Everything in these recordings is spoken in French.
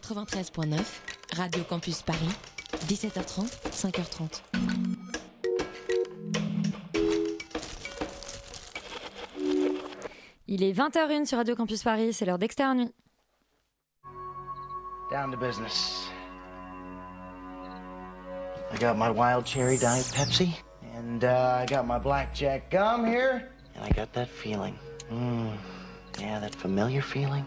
93.9, Radio Campus Paris, 17h30, 5h30. Il est 20h01 sur Radio Campus Paris, c'est l'heure d'externe nuit. Down to business. I got my wild cherry diet Pepsi, and uh, I got my blackjack gum here, and I got that feeling. Mm, yeah, that familiar feeling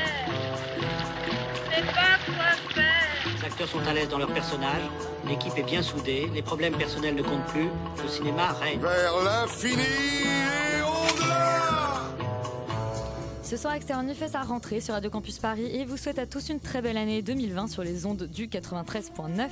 acteurs sont à l'aise dans leur personnage, l'équipe est bien soudée, les problèmes personnels ne comptent plus, le cinéma règne. Vers l'infini et au-delà Ce soir, Externe Nuit fait sa rentrée sur Radio Campus Paris et vous souhaite à tous une très belle année 2020 sur les ondes du 93.9.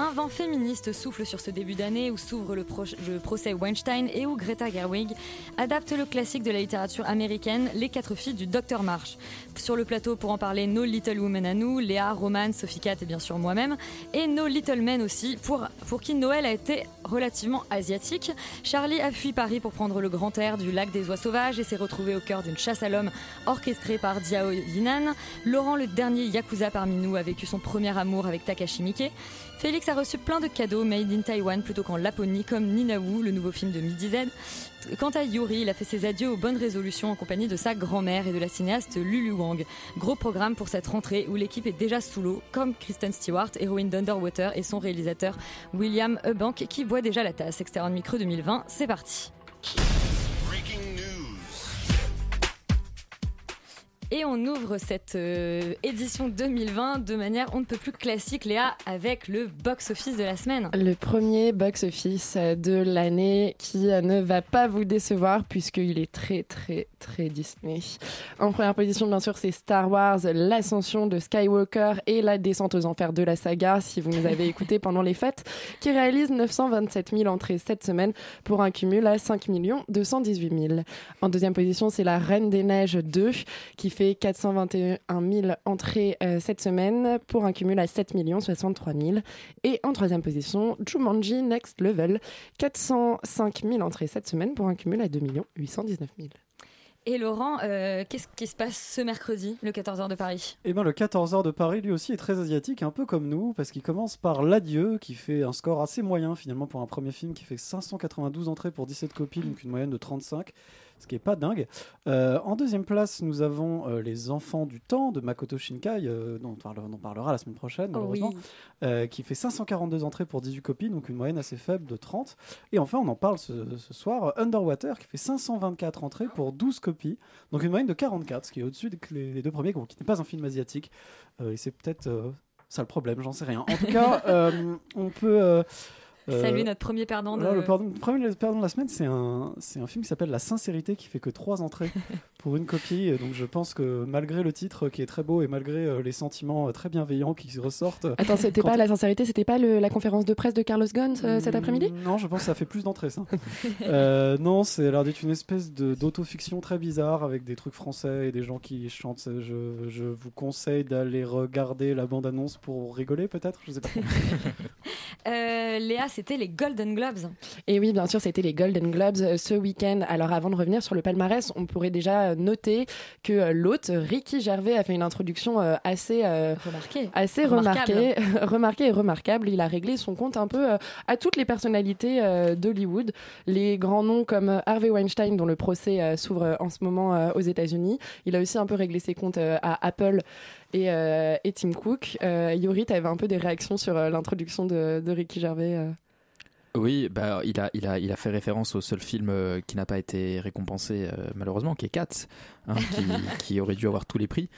Un vent féministe souffle sur ce début d'année où s'ouvre le, pro- le procès Weinstein et où Greta Gerwig adapte le classique de la littérature américaine, Les quatre filles du Dr Marsh. Sur le plateau pour en parler, nos Little Women à nous, Léa, Roman, Sophie Cat et bien sûr moi-même, et nos Little Men aussi, pour, pour qui Noël a été relativement asiatique. Charlie a fui Paris pour prendre le grand air du lac des oies sauvages et s'est retrouvé au cœur d'une chasse à l'homme orchestrée par Diao Yinan. Laurent, le dernier Yakuza parmi nous, a vécu son premier amour avec Takashi Miike. Félix a reçu plein de cadeaux made in Taiwan plutôt qu'en Laponie, comme Nina Wu, le nouveau film de Midi Z. Quant à Yuri, il a fait ses adieux aux bonnes résolutions en compagnie de sa grand-mère et de la cinéaste Lulu Wang. Gros programme pour cette rentrée où l'équipe est déjà sous l'eau, comme Kristen Stewart, héroïne d'Underwater, et son réalisateur William Eubank qui boit déjà la tasse. Extérieur micro 2020, c'est parti. Et on ouvre cette euh, édition 2020 de manière on ne peut plus classique, Léa, avec le box-office de la semaine. Le premier box-office de l'année qui ne va pas vous décevoir puisqu'il est très très très Disney. En première position, bien sûr, c'est Star Wars, l'ascension de Skywalker et la descente aux enfers de la saga, si vous nous avez écouté pendant les fêtes, qui réalise 927 000 entrées cette semaine pour un cumul à 5 218 000. En deuxième position, c'est La Reine des Neiges 2 qui fait 421 000 entrées euh, cette semaine pour un cumul à 7 63 000. Et en troisième position, Jumanji Next Level, 405 000 entrées cette semaine pour un cumul à 2 819 000. Et Laurent, euh, qu'est-ce qui se passe ce mercredi, le 14h de Paris? Eh ben, le 14h de Paris, lui aussi, est très asiatique, un peu comme nous, parce qu'il commence par L'Adieu, qui fait un score assez moyen, finalement, pour un premier film, qui fait 592 entrées pour 17 copies, donc une moyenne de 35, ce qui est pas dingue. Euh, en deuxième place, nous avons euh, Les Enfants du Temps, de Makoto Shinkai, euh, dont, on en parlera la semaine prochaine, Oh malheureusement, qui fait 542 entrées pour 18 copies, donc une moyenne assez faible de 30. Et enfin, on en parle ce, ce soir, Underwater, qui fait 524 entrées pour 12 copies, donc une moyenne de 44, ce qui est au-dessus des les, deux premiers, qui n'est pas un film asiatique. Et c'est peut-être ça le problème, j'en sais rien. En tout cas, on peut. Euh, Salut notre premier perdant de... voilà, le pardon- le premier perdant de la semaine, c'est un, c'est un film qui s'appelle La Sincérité, qui fait que trois entrées pour une copie. Et donc je pense que malgré le titre qui est très beau et malgré euh, les sentiments euh, très bienveillants qui ressortent. Attends, c'était pas la sincérité, c'était pas le- la conférence de presse de Carlos Ghosn euh, cet Mm, après-midi? Non, je pense que ça fait plus d'entrées, ça. Euh, non, c'est l'air d'être une espèce de- d'autofiction très bizarre avec des trucs français et des gens qui chantent. Je, je vous conseille d'aller regarder la bande-annonce pour rigoler, peut-être? Je sais pas. Euh, Léa, c'était les Golden Globes. Et oui, bien sûr, c'était les Golden Globes ce week-end. Alors, avant de revenir sur le palmarès, on pourrait déjà noter que euh, l'hôte, Ricky Gervais, a fait une introduction euh, assez, euh, assez remarquée, remarquée et remarquable. Il a réglé son compte un peu à toutes les personnalités d'Hollywood. Les grands noms comme Harvey Weinstein, dont le procès s'ouvre en ce moment aux États-Unis. Il a aussi un peu réglé ses comptes à Apple et, et Tim Cook. Yuri, tu avais un peu des réactions sur l'introduction de, de Ricky Gervais. Oui, bah, il, a, il, a, il a fait référence au seul film euh, qui n'a pas été récompensé, euh, malheureusement, qui est Cats, hein, qui, qui aurait dû avoir tous les prix,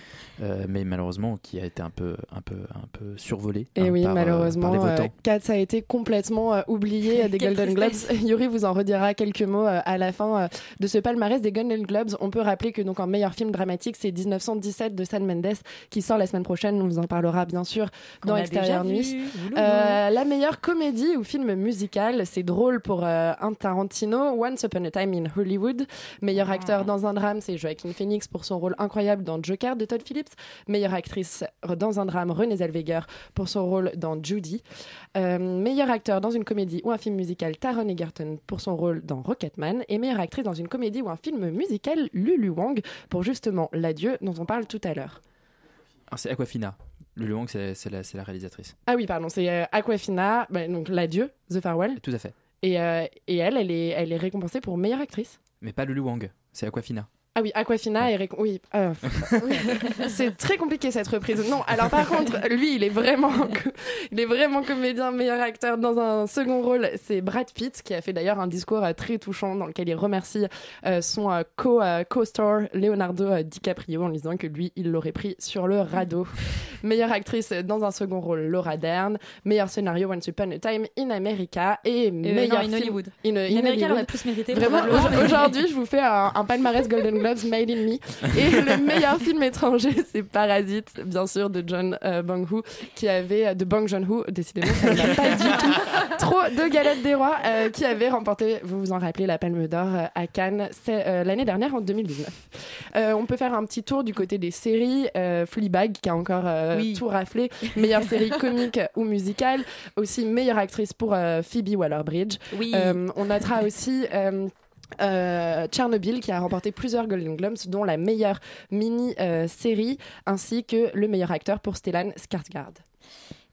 euh, mais malheureusement qui a été un peu, un peu, un peu survolé. Et hein, oui, par, euh, par malheureusement, les euh, votants. Cats a été complètement euh, oublié euh, des Golden Globes. Yuri vous en redira quelques mots euh, à la fin euh, de ce palmarès des Golden Globes. On peut rappeler que donc en meilleur film dramatique, c'est 1917 de Sam Mendes qui sort la semaine prochaine. On vous en parlera bien sûr Qu'on dans Extérieur Nuit. Euh, la meilleure comédie ou film musical, c'est drôle pour euh, un Tarantino, Once Upon a Time in Hollywood. Meilleur Ah. acteur dans un drame, c'est Joaquin Phoenix pour son rôle incroyable dans Joker de Todd Phillips. Meilleure actrice dans un drame, Renée Zellweger pour son rôle dans Judy. Euh, meilleur acteur dans une comédie ou un film musical, Taron Egerton pour son rôle dans Rocketman. Et meilleure actrice dans une comédie ou un film musical, Lulu Wang pour justement L'adieu dont on parle tout à l'heure. Ah, c'est Aquafina. Lulu Wang, c'est la, réalisatrice. Ah oui, pardon, c'est euh, Aquafina, bah, donc L'adieu, The Farewell. Tout à fait. Et, euh, et elle, elle est, elle est récompensée pour meilleure actrice. Mais pas Lulu Wang, c'est Aquafina. Ah oui, Aquafina est récom- Oui, euh, c'est très compliqué cette reprise. Non, alors par contre, lui, il est vraiment, il est vraiment comédien, meilleur acteur dans un second rôle. C'est Brad Pitt qui a fait d'ailleurs un discours euh, très touchant dans lequel il remercie euh, son euh, co, euh, co-star Leonardo euh, DiCaprio en lui disant que lui, il l'aurait pris sur le radeau. meilleure actrice dans un second rôle, Laura Dern. Meilleur scénario, Once Upon a Time in America. Et Euh, meilleur non, in film- Hollywood. In, America, Hollywood. aurait plus mérité. Vraiment, aujourd'hui, je vous fais un, un palmarès Golden Globes Made in Me. Et le meilleur film étranger, c'est Parasite, bien sûr, de John euh, Bong-ho, qui avait, de Bong Joon-ho, décidément, ça ne va pas du tout. Trop de galettes des rois, euh, qui avait remporté, vous vous en rappelez, la Palme d'Or euh, à Cannes euh, l'année dernière, en 2019. Euh, on peut faire un petit tour du côté des séries. Fleabag, qui a encore Oui. tout raflé. Meilleure série comique ou musicale. Aussi, meilleure actrice pour Phoebe Waller-Bridge. Oui. On notera aussi euh, euh, Tchernobyl qui a remporté plusieurs Golden Globes, dont la meilleure mini-série ainsi que le meilleur acteur pour Stellan Skarsgård.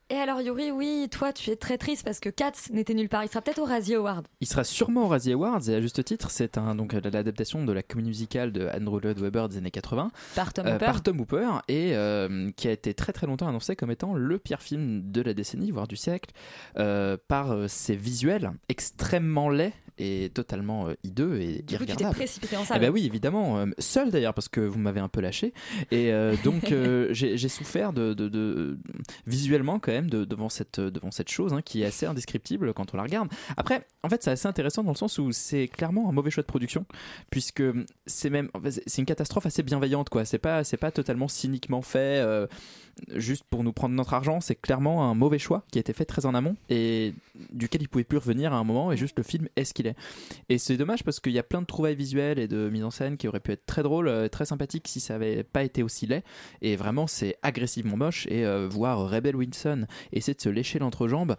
Et alors Yuri, oui, toi tu es très triste parce que Cats n'était nulle part. Il sera peut-être au Razzie Award. Il sera sûrement au Razzie Awards et à juste titre, c'est un, donc l'adaptation de la comédie musicale de Andrew Lloyd Webber des années 80 Par Tom euh, Hooper. par Tom Hooper et euh, qui a été très très longtemps annoncé comme étant le pire film de la décennie, voire du siècle, euh, par euh, ses visuels extrêmement laids et totalement euh, hideux et Du coup, tu t'es précipité en Eh salle. ben oui, évidemment, euh, seul d'ailleurs parce que vous m'avez un peu lâché et euh, donc euh, j'ai j'ai souffert de, de- de- visuellement quand même de- devant cette devant cette chose hein, qui est assez indescriptible quand on la regarde. Après, en fait, c'est assez intéressant dans le sens où c'est clairement un mauvais choix de production puisque c'est même c'est une catastrophe assez bienveillante quoi. C'est pas c'est pas totalement cyniquement fait. euh, juste pour nous prendre notre argent, c'est clairement un mauvais choix qui a été fait très en amont et duquel il pouvait plus revenir à un moment et juste le film est ce qu'il Et c'est dommage parce qu'il y a plein de trouvailles visuelles et de mise en scène qui auraient pu être très drôles, euh, très sympathiques si ça avait pas été aussi laid. Et vraiment, c'est agressivement moche et euh, voir Rebel Wilson essayer de se lécher l'entrejambe.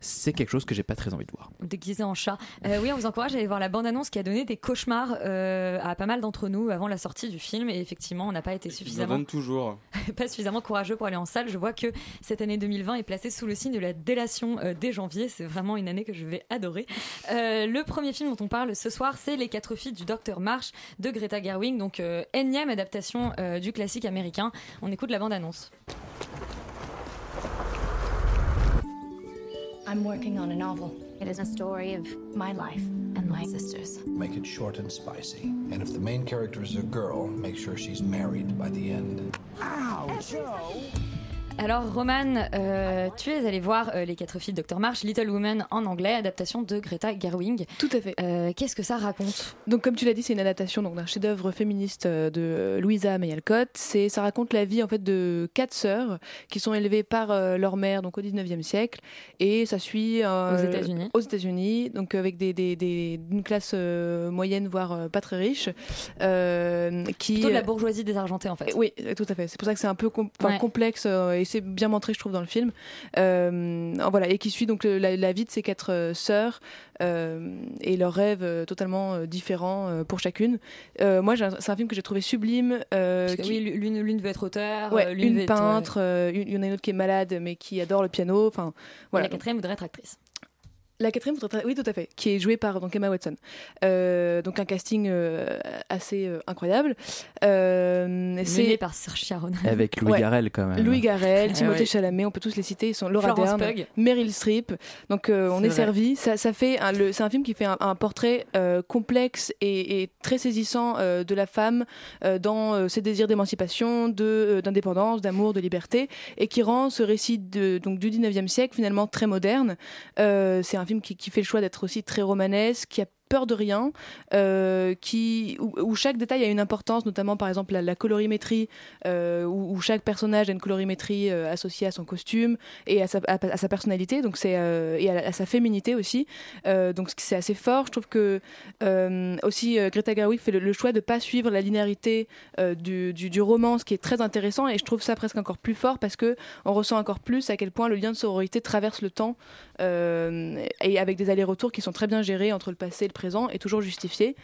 C'est quelque chose que j'ai pas très envie de voir. déguisé en chat. Euh, oui, on vous encourage à aller voir la bande-annonce qui a donné des cauchemars euh, à pas mal d'entre nous avant la sortie du film. Et effectivement, on n'a pas été suffisamment, toujours. pas suffisamment courageux pour aller en salle. Je vois que cette année 2020 est placée sous le signe de la délation euh, dès janvier. C'est vraiment une année que je vais adorer. Euh, le premier film dont on parle ce soir, c'est Les quatre filles du Docteur Marsh de Greta Gerwig. Donc, euh, énième adaptation euh, du classique américain. On écoute la bande-annonce. I'm working on a novel. It is a story of my life and my sisters. Make it short and spicy. And if the main character is a girl, make sure she's married by the end. Ow, Joe! Alors, Roman, euh, tu es allé voir euh, Les quatre filles de Dr. Marsh, Little Women en anglais, adaptation de Greta Gerwig. Tout à fait. Euh, Qu'est-ce que ça raconte? Donc, comme tu l'as dit, c'est une adaptation donc, d'un chef-d'œuvre féministe de Louisa May Alcott. C'est, ça raconte la vie en fait de quatre sœurs qui sont élevées par leur mère donc au 19e siècle et ça suit Aux États-Unis. Aux États-Unis, donc avec des, des, des- d'une classe moyenne voire pas très riche, qui Plutôt de la bourgeoisie désargentée en fait. oui, tout à fait. C'est pour ça que c'est un peu com- enfin, Ouais. complexe et c'est bien montré, je trouve, dans le film. Euh, voilà, et qui suit donc la, la vie de ces quatre euh, sœurs euh, et leurs rêves totalement différents pour chacune. Moi, c'est un film que j'ai trouvé sublime. Parce que qui- oui, l'une l'une veut être auteur, Ouais, l'une une veut être, peintre, une- il y en a une autre qui est malade mais qui adore le piano. Enfin, voilà. la quatrième voudrait être actrice. La quatrième, oui, tout à fait, qui est jouée par donc Emma Watson. Euh, donc un casting euh, assez euh, incroyable. Euh, Mené par Saoirse Ronan. Avec Louis Ouais. Garrel quand même. Louis Garrel, Timothée ouais. Chalamet, on peut tous les citer. Ils sont Laura Florence Dern. Meryl Streep. Donc euh, on C'est est vrai. servi. Ça, ça fait c'est un film qui fait un, un portrait euh, complexe et, et très saisissant euh, de la femme euh, dans euh, ses désirs d'émancipation, de euh, d'indépendance, d'amour, de liberté, et qui rend ce récit de, donc du 19e siècle finalement très moderne. Euh, c'est un qui, qui fait le choix d'être aussi très romanesque, qui a peur de rien, euh, qui, où, chaque détail a une importance, notamment par exemple la, colorimétrie, euh, où, chaque personnage a une colorimétrie euh, associée à son costume et à sa, personnalité, donc c'est et à, sa féminité aussi. Donc c'est assez fort. Je trouve que aussi Greta Gerwig fait le, choix de pas suivre la linéarité du, roman, ce qui est très intéressant et je trouve ça presque encore plus fort parce que on ressent encore plus à quel point le lien de sororité traverse le temps et avec des allers-retours qui sont très bien gérés entre le passé et le présent et toujours justifiés.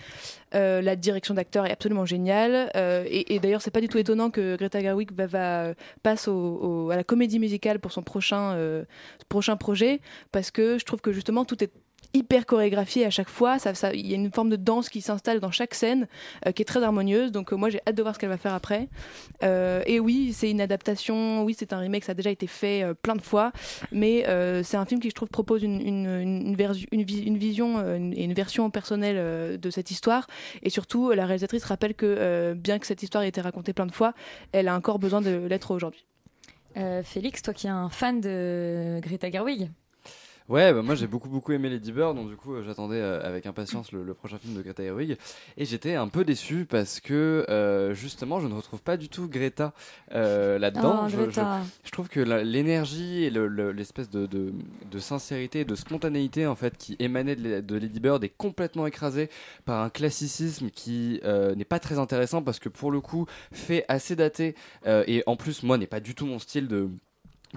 Euh, la direction d'acteur est absolument géniale euh, et, et d'ailleurs c'est pas du tout étonnant que Greta Gerwig va, passe à la comédie musicale pour son prochain euh, prochain projet parce que je trouve que justement tout est hyper chorégraphié à chaque fois. Ça, ça- il y a une forme de danse qui s'installe dans chaque scène euh, qui est très harmonieuse. Donc euh, moi j'ai hâte de voir ce qu'elle va faire après. Euh, et oui, c'est une adaptation. Oui, c'est un remake. Ça a déjà été fait plein de fois. Mais c'est un film qui je trouve propose une, vision et une version personnelle de cette histoire. Et surtout, la réalisatrice rappelle que bien que cette histoire ait été racontée plein de fois, elle a encore besoin de l'être aujourd'hui. Félix, toi qui es un fan de Greta Gerwig, Ouais, bah moi j'ai beaucoup beaucoup aimé Lady Bird, donc du coup euh, j'attendais euh, avec impatience le, le prochain film de Greta Gerwig et j'étais un peu déçu parce que euh, justement je ne retrouve pas du tout Greta là-dedans. Oh, je, je- je trouve que l'énergie et le- le- l'espèce de, de, de sincérité, de spontanéité en fait qui émanait de, de Lady Bird est complètement écrasée par un classicisme qui euh, n'est pas très intéressant parce que pour le coup fait assez daté euh, et en plus moi n'est pas du tout mon style de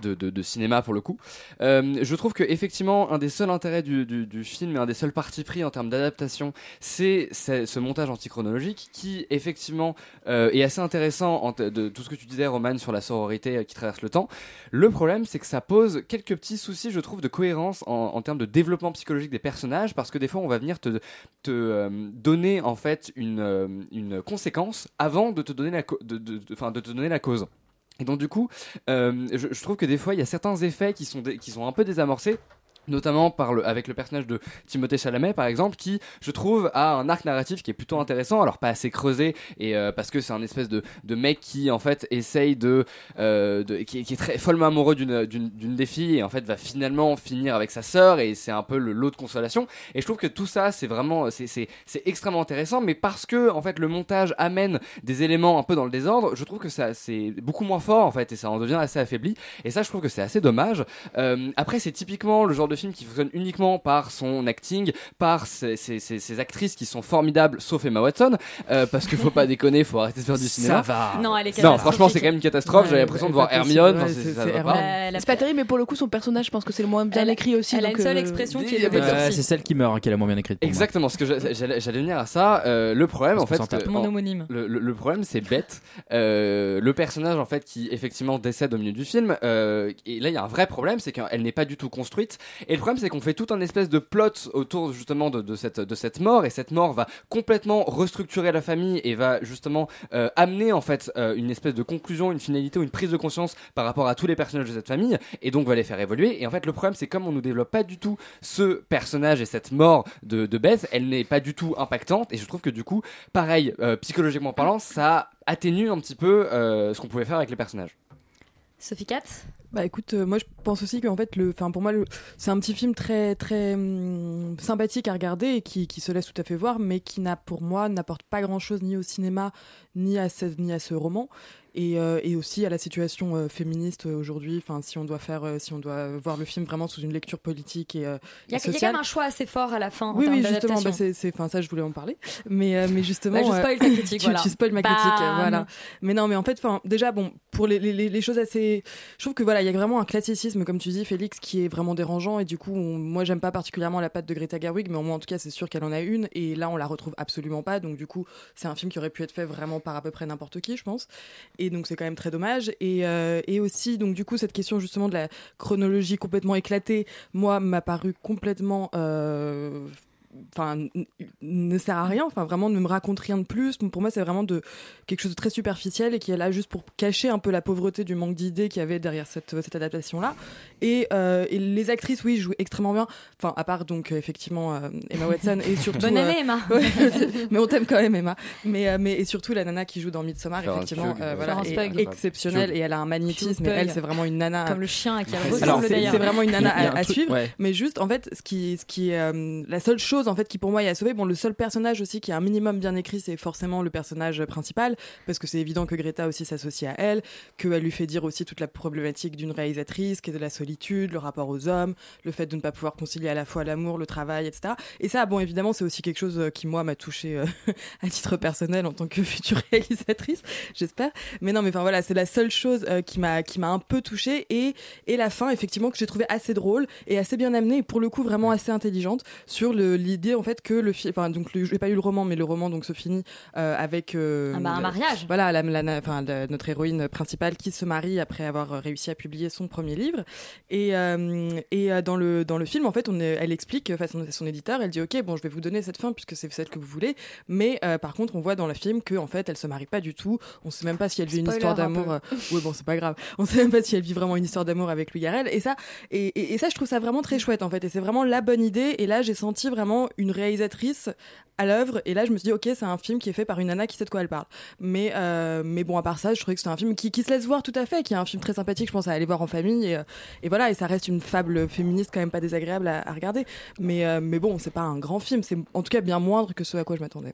de, cinéma pour le coup. Euh, je trouve que effectivement un des seuls intérêts du, film et un des seuls partis pris en termes d'adaptation, c'est ce montage antichronologique qui effectivement euh, est assez intéressant de tout ce que tu disais Roman sur la sororité euh, qui traverse le temps. Le problème c'est que ça pose quelques petits soucis je trouve de cohérence en, termes de développement psychologique des personnages parce que des fois on va venir te, donner en fait une, une conséquence avant de te donner la, de, de te donner la cause. Et donc du coup, euh, je, je trouve que des fois il y a certains effets qui sont, qui sont un peu désamorcés. Notamment avec le personnage de Timothée Chalamet par exemple qui je trouve a un arc narratif qui est plutôt intéressant. Alors pas assez creusé et euh, parce que c'est un espèce de, de mec qui en fait essaye de, euh, qui, est- très follement amoureux d'une des filles et en fait va finalement finir avec sa sœur et c'est un peu le lot de consolation. Et je trouve que tout ça c'est vraiment c'est extrêmement intéressant mais parce que en fait le montage amène des éléments un peu dans le désordre je trouve que ça c'est beaucoup moins fort en fait et ça en devient assez affaibli. Et ça je trouve que c'est assez dommage. Euh, après c'est typiquement le genre de film qui fonctionne uniquement par son acting par ses, ses- ses- ses actrices qui sont formidables sauf Emma Watson euh, parce qu'il faut pas déconner faut arrêter de faire du cinéma va. Non, elle est non franchement c'est quand même une catastrophe Ouais, j'avais l'impression de voir Hermione enfin, c'est- ça pas. Terrible, mais pour le coup, son personnage, je pense que c'est le moins bien Elle écrit aussi. elle a une seule euh, expression qui est ouais, c'est celle qui meurt hein, qui est la moins bien écrite. Exactement, ce que j'allais venir à ça. Euh, le problème, Parce en fait, Mon homonyme. Le, le- le problème, c'est bête. Le personnage, en fait, qui effectivement décède au milieu du film. et là, il y a un vrai problème, c'est qu'elle n'est pas du tout construite. Et le problème, c'est qu'on fait tout un espèce de plot autour justement de, cette de cette mort. Et cette mort va complètement restructurer la famille et va justement euh, amener en fait euh, une espèce de conclusion, une finalité ou une prise de conscience par rapport à tous les personnages de cette famille. Et donc va les faire évoluer. Et en fait, le problème, c'est comme on nous développe pas du tout ce personnage et cette mort de, Beth, elle n'est pas du tout impactante. Et je trouve que du coup, pareil, euh, psychologiquement parlant, ça atténue un petit peu ce qu'on pouvait faire avec les personnages. Sophie Katz Bah écoute, euh, moi je pense aussi qu'en fait, le, enfin pour moi, c'est un petit film très très hum, sympathique à regarder et qui, qui se laisse tout à fait voir, mais qui n'a pour moi n'apporte pas grand chose ni au cinéma ni à ce, ni à ce roman. Et, euh, et aussi à la situation euh, féministe euh, aujourd'hui. Enfin, si on doit faire, si on doit voir le film vraiment sous une lecture politique et, Il y, a, et il y a quand même un choix assez fort à la fin. en Oui, termes oui, justement, bah, c'est, enfin, ça, je voulais en parler. Mais, mais justement. Bah, je spoil ta critique, tu, voilà. tu spoil ma Bam critique, voilà. Mais non, mais en fait, enfin, déjà, bon, pour les, les, les- les choses assez. Je trouve que voilà, il y a vraiment un classicisme, comme tu dis, Félix, qui est vraiment dérangeant. Et du coup, on- moi, j'aime pas particulièrement la patte de Greta Gerwig, mais au moins, en tout cas, c'est sûr qu'elle en a une. Et là, on la retrouve absolument pas. Donc, du coup, c'est un film qui aurait pu être fait vraiment par à peu près n'importe qui, je pense. Et et donc c'est quand même très dommage. Et, euh, et aussi, donc du coup, cette question justement de la chronologie complètement éclatée, moi, m'a paru complètement. euh, Enfin, ne sert à rien. Enfin, vraiment, ne me raconte rien de plus. Pour moi, c'est vraiment de quelque chose de très superficiel et qui est là juste pour cacher un peu la pauvreté du manque d'idées qu'il y avait derrière cette, cette adaptation-là. Et, euh, et les actrices, oui, jouent extrêmement bien. Enfin, à part donc euh, effectivement euh, Emma Watson et surtout. Bonne euh, année, Emma. ouais, mais on t'aime quand même, Emma. Mais, euh, mais et surtout la nana qui joue dans Midsommar, Florence effectivement, euh, voilà, est exceptionnelle et elle a un magnétisme. Et elle, c'est vraiment une nana. Comme le chien qui C'est- ressemble c'est d'ailleurs. c'est vraiment une nana à, à suivre. ouais. Mais juste, en fait, ce qui, ce qui est euh, la seule chose en fait qui pour moi est à sauver. Bon, le seul personnage aussi qui est un minimum bien écrit, c'est forcément le personnage principal, parce que c'est évident que Greta aussi s'associe à elle, qu'elle lui fait dire aussi toute la problématique d'une réalisatrice, qui est de la solitude, le rapport aux hommes, le fait de ne pas pouvoir concilier à la fois l'amour, le travail, etc. Et ça, bon, évidemment, c'est aussi quelque chose euh, qui moi m'a touché à titre personnel en tant que future réalisatrice, j'espère. Mais non, mais enfin voilà, c'est la seule chose euh, qui m'a qui m'a un peu touchée et et la fin effectivement que j'ai trouvé assez drôle et assez bien amenée et pour le coup vraiment assez intelligente sur le- l'idée en fait que le film, enfin donc le- j'ai pas eu le roman mais le roman donc se finit euh, avec euh, Ah bah, un mariage. Voilà, la, la- enfin, la- notre héroïne principale qui se marie après avoir réussi à publier son premier livre et euh, et euh, dans le dans le film en fait on est- elle explique face à son éditeur, elle dit ok bon je vais vous donner cette fin puisque c'est celle que vous voulez mais euh, par contre on voit dans le film que en fait elle se marie pas du tout, on sait même pas si elle vit une histoire un d'amour euh, oui, bon, c'est pas grave. On sait même pas si elle vit vraiment une histoire d'amour avec Louis Garrel. Et ça, et, et- et ça, je trouve ça vraiment très chouette, en fait. Et c'est vraiment la bonne idée. Et là, j'ai senti vraiment une réalisatrice à l'œuvre. Et là, je me suis dit, ok, c'est un film qui est fait par une nana qui sait de quoi elle parle. Mais, euh, mais bon, à part ça, je trouvais que c'était un film qui, qui se laisse voir tout à fait, qui est un film très sympathique, je pense, à aller voir en famille. Et, euh, voilà, et ça reste une fable féministe quand même pas désagréable à, à regarder. Mais, euh, mais bon, c'est pas un grand film. C'est en tout cas bien moindre que ce à quoi je m'attendais.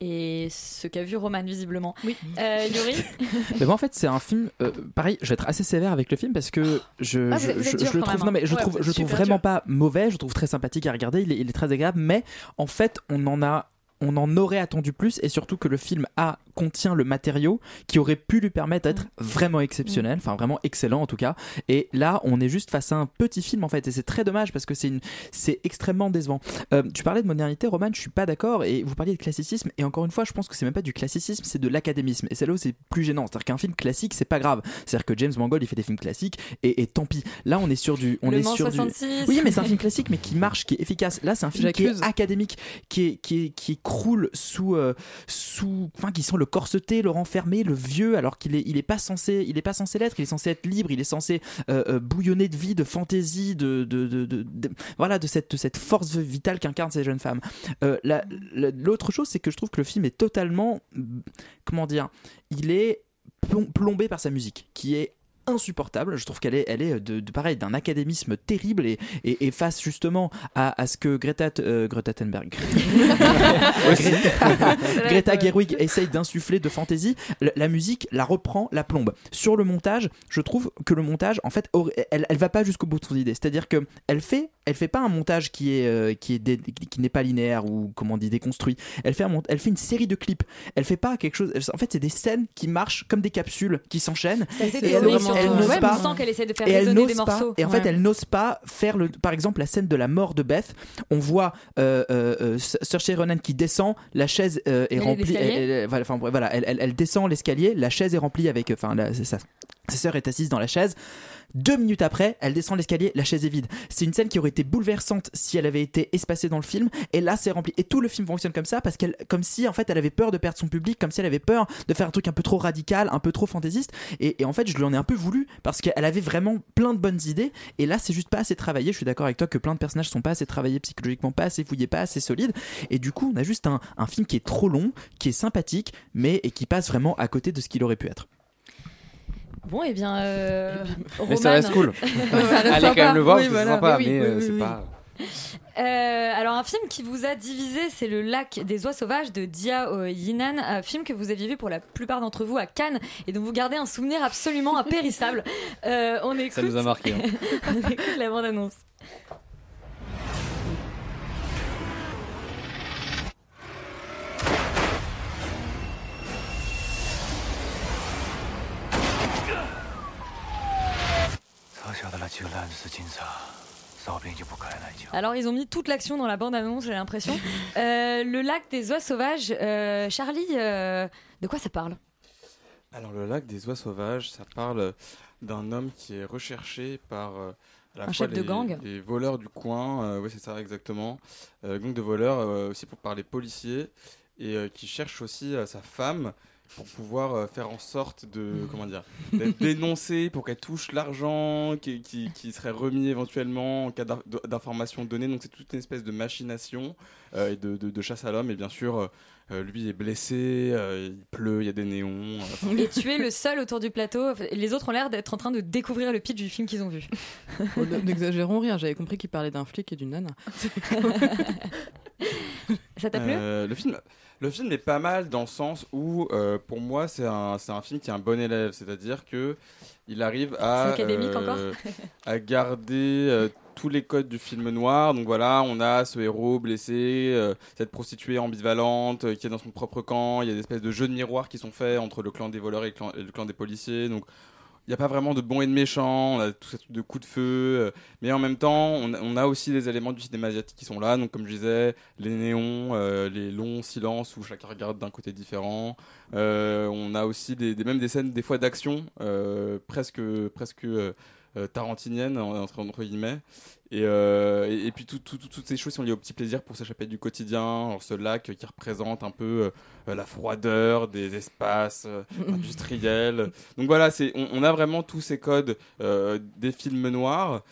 Et ce qu'a vu Roman visiblement. Oui. Euh, Yuri Mais moi, en fait, c'est un film. euh, pareil, je vais être assez sévère avec le film parce que je, Ah, je, je- je le trouve, non, mais je hein. trouve, Ouais, je trouve vraiment pas mauvais. Je trouve très sympathique à regarder. Il est, il est très agréable, mais en fait, on en a. On en aurait attendu plus et surtout que le film a contient le matériau qui aurait pu lui permettre d'être vraiment exceptionnel, enfin vraiment excellent en tout cas. Et là, on est juste face à un petit film en fait et c'est très dommage parce que c'est une c'est extrêmement décevant. Euh, tu parlais de modernité, Roman, je suis pas d'accord et vous parliez de classicisme et encore une fois, je pense que c'est même pas du classicisme, c'est de l'académisme et c'est là où c'est plus gênant. C'est-à-dire qu'un film classique, c'est pas grave. C'est-à-dire que James Mangold, il fait des films classiques et, et tant pis. Là, on est sur du on Le est Mans sur 66. du Oui, mais c'est un film classique mais qui marche, qui est efficace. Là, c'est un film qui est académique, qui est qui est qui croule sous euh, sous enfin qui sent le corseté, le renfermé, le vieux alors qu'il est il est pas censé il est pas censé l'être, il est censé être libre, il est censé euh, euh, bouillonner de vie, de fantaisie, de, de, de, de- voilà de cette cette force vitale qu'incarnent ces jeunes femmes. La- la- L'autre chose, c'est que je trouve que le film est totalement comment dire, il est plom- plombé par sa musique, qui est insupportable. Je trouve qu'elle est, elle est de, de pareil d'un académisme terrible et, et, et face justement à, à ce que Greta, euh, Greta Thunberg, Greta, Greta Gerwig essaye d'insuffler de fantaisie. La, la musique la reprend, la plombe. Sur le montage, je trouve que le montage, en fait, elle, elle va pas jusqu'au bout de son idée. C'est-à-dire que elle fait, elle fait pas un montage qui est, euh, qui est dé- qui n'est pas linéaire ou comment on dit déconstruit. Elle fait un mont- elle fait une série de clips. Elle fait pas quelque chose. En fait, c'est des scènes qui marchent comme des capsules qui s'enchaînent. C'est assez Et elle, théorique, elle n'ose Ouais, pas. on sent qu'elle essaie de faire et des pas- morceaux. Et en fait, elle n'ose pas faire le, par exemple, la scène de la mort de Beth. On voit euh, euh, euh, Saoirse Ronan qui descend, la chaise euh, est remplie. elle- elle- enfin, voilà, elle, elle- elle descend l'escalier, la chaise est remplie avec, enfin, la- c'est ça. Sa sœur est assise dans la chaise. Deux minutes après, elle descend l'escalier, la chaise est vide. C'est une scène qui aurait été bouleversante si elle avait été espacée dans le film. Et là, c'est rempli. Et tout le film fonctionne comme ça parce qu'elle, comme si en fait, elle avait peur de perdre son public, comme si elle avait peur de faire un truc un peu trop radical, un peu trop fantaisiste. Et, en fait, je lui en ai un peu voulu parce qu'elle avait vraiment plein de bonnes idées. Et là, c'est juste pas assez travaillé. Je suis d'accord avec toi que plein de personnages sont pas assez travaillés psychologiquement, pas assez fouillés, pas assez solides. Et du coup, on a juste un, un film qui est trop long, qui est sympathique, mais et qui passe vraiment à côté de ce qu'il aurait pu être. Bon, et bien, euh, Mais ça reste cool. Allez quand même le voir, parce que c'est sympa, mais euh, c'est pas. Euh, alors un film qui vous a divisé, c'est Le Lac des oies sauvages de Dia Yinan, un film que vous aviez vu pour la plupart d'entre vous à Cannes et dont vous gardez un souvenir absolument impérissable. On écoute, Ça nous a marqué, hein. on écoute la bande-annonce. Alors ils ont mis toute l'action dans la bande-annonce, j'ai l'impression. Euh, le lac des oies sauvages, euh, Charlie, euh, de quoi ça parle? Alors le lac des oies sauvages, ça parle d'un homme qui est recherché par euh, à la Un fois chef de gang. les voleurs du coin, oui c'est ça exactement, euh, gang de voleurs euh, aussi pour par les policiers et euh, qui cherche aussi euh, sa femme pour pouvoir euh, faire en sorte de comment dire d'être dénoncée pour qu'elle touche l'argent qui, qui, qui serait remis éventuellement en cas d'in- d'information donnée donc c'est toute une espèce de machination euh, et de, de- de chasse à l'homme et bien sûr euh, euh, lui est blessé euh, il pleut il y a des néons euh, Et tu es le seul autour du plateau. Les autres ont l'air d'être en train de découvrir le pitch du film qu'ils ont vu. Oh, N'exagérons rien, j'avais compris qu'il parlait d'un flic et d'une nana. Ça t'a plu? Le film le film est pas mal dans le sens où euh, pour moi c'est un c'est un film qui est un bon élève. C'est-à-dire que il arrive à encore à garder euh, tous les codes du film noir. Donc voilà on a ce héros blessé euh, cette prostituée ambivalente euh, qui est dans son propre camp. Il y a des espèces de jeux de miroirs qui sont faits entre le clan des voleurs et le clan, et le clan des policiers. Donc n'y a pas vraiment de bon et de méchant, on a tout truc de coups de feu, euh, mais en même temps, on a, aussi des éléments du cinéma asiatique qui sont là, donc comme je disais, les néons, euh, les longs silences où chacun regarde d'un côté différent. Euh, on a aussi des, même des scènes, des fois d'action, presque, presque euh, tarantiniennes, en- entre, entre guillemets. Et, euh, et, et puis tout- tout- tout- toutes ces choses sont liées au petit plaisir pour s'échapper du quotidien. Alors ce lac qui représente un peu euh, la froideur des espaces euh, industriels. Donc voilà, on, on a vraiment tous ces codes des films noirs.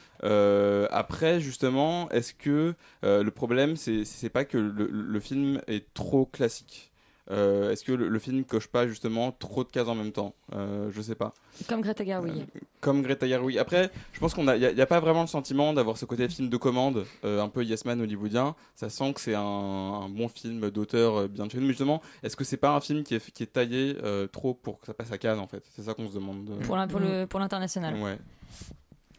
Après, justement, est-ce que le problème, c'est, c'est pas que le, le film est trop classique? Euh, Est-ce que le, le film coche pas justement trop de cases en même temps? Euh, Je sais pas. Comme Greta Gerwig. Comme Greta Gerwig. Après, je pense qu'on a, y a, y a pas vraiment le sentiment d'avoir ce côté film de commande, euh, un peu Yes Man hollywoodien. Ça sent que c'est un, un bon film d'auteur euh, bien de chez nous. Mais justement, est-ce que c'est pas un film qui est, qui est taillé euh, trop pour que ça passe à case en fait? C'est ça qu'on se demande. euh. Pour, pour pour l'international. Ouais.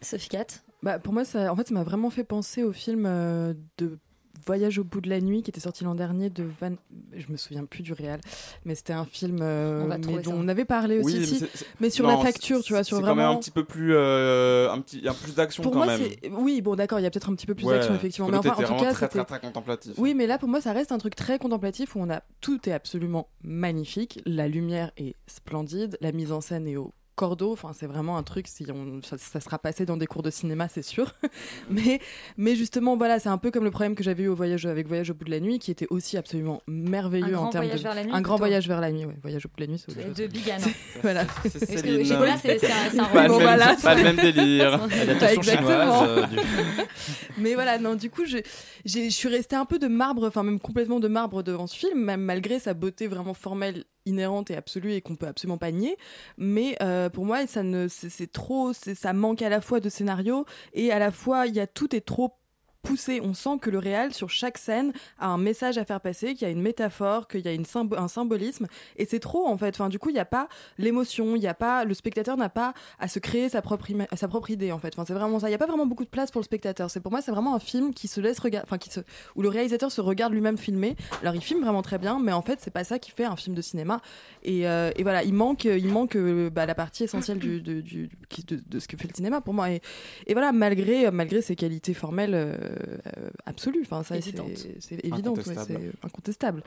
Sophie Cat Bah, pour moi, ça, en fait, ça m'a vraiment fait penser au film euh, de Voyage au bout de la nuit qui était sorti l'an dernier de Van. Je me souviens plus du réel, mais c'était un film euh, On mais dont ça. on avait parlé aussi, Oui, mais si. c'est- c'est- mais sur non, la facture, tu vois, sur c'est vraiment. quand même un petit peu plus, euh, un petit, il y a plus d'action Pour quand moi, même. c'est oui, bon, d'accord, il y a peut-être un petit peu plus Ouais, d'action effectivement, mais enfin, en tout cas, très, c'était très, très contemplatif. Oui, mais là, pour moi, ça reste un truc très contemplatif où on a tout est absolument magnifique, la lumière est splendide, la mise en scène est au cordeau. Enfin, c'est vraiment un truc. Si on, ça, ça sera passé dans des cours de cinéma, c'est sûr. mais, mais justement, voilà, c'est un peu comme le problème que j'avais eu au voyage avec Voyage au bout de la nuit, qui était aussi absolument merveilleux Un grand en termes voyage de vers la nuit, un grand voyage vers la nuit. Ouais, voyage au bout de la nuit, c'est. De Bigan. voilà. C'est Pas le même- Voilà, pas le même délire. Exactement. euh, du- Mais voilà, non, du coup, je suis restée un peu de marbre, enfin même complètement de marbre devant ce film, même malgré sa beauté vraiment formelle, inhérente et absolue et qu'on peut absolument pas nier. Mais euh, pour moi, ça ne, c'est, trop, ça manque à la fois de scénario et à la fois, il y a tout est trop On sent que le réal sur chaque scène a un message à faire passer, qu'il y a une métaphore, qu'il y a un symbolisme, et c'est trop en fait. Enfin, du coup, il n'y a pas l'émotion, il y a pas, le spectateur n'a pas à se créer sa propre, idée en fait. Enfin, c'est vraiment ça. Il n'y a pas vraiment beaucoup de place pour le spectateur. C'est pour moi, c'est vraiment un film qui se laisse regarder, enfin, où le réalisateur se regarde lui-même filmer. Alors, il filme vraiment très bien, mais en fait, c'est pas ça qui fait un film de cinéma. Et, euh, voilà, il manque, il manque euh, bah, la partie essentielle de, ce que fait le cinéma pour moi. Et, voilà, malgré, malgré ses qualités formelles euh, absolues, enfin, ça, c'est c'est évident, ouais, Incontestable. c'est incontestable.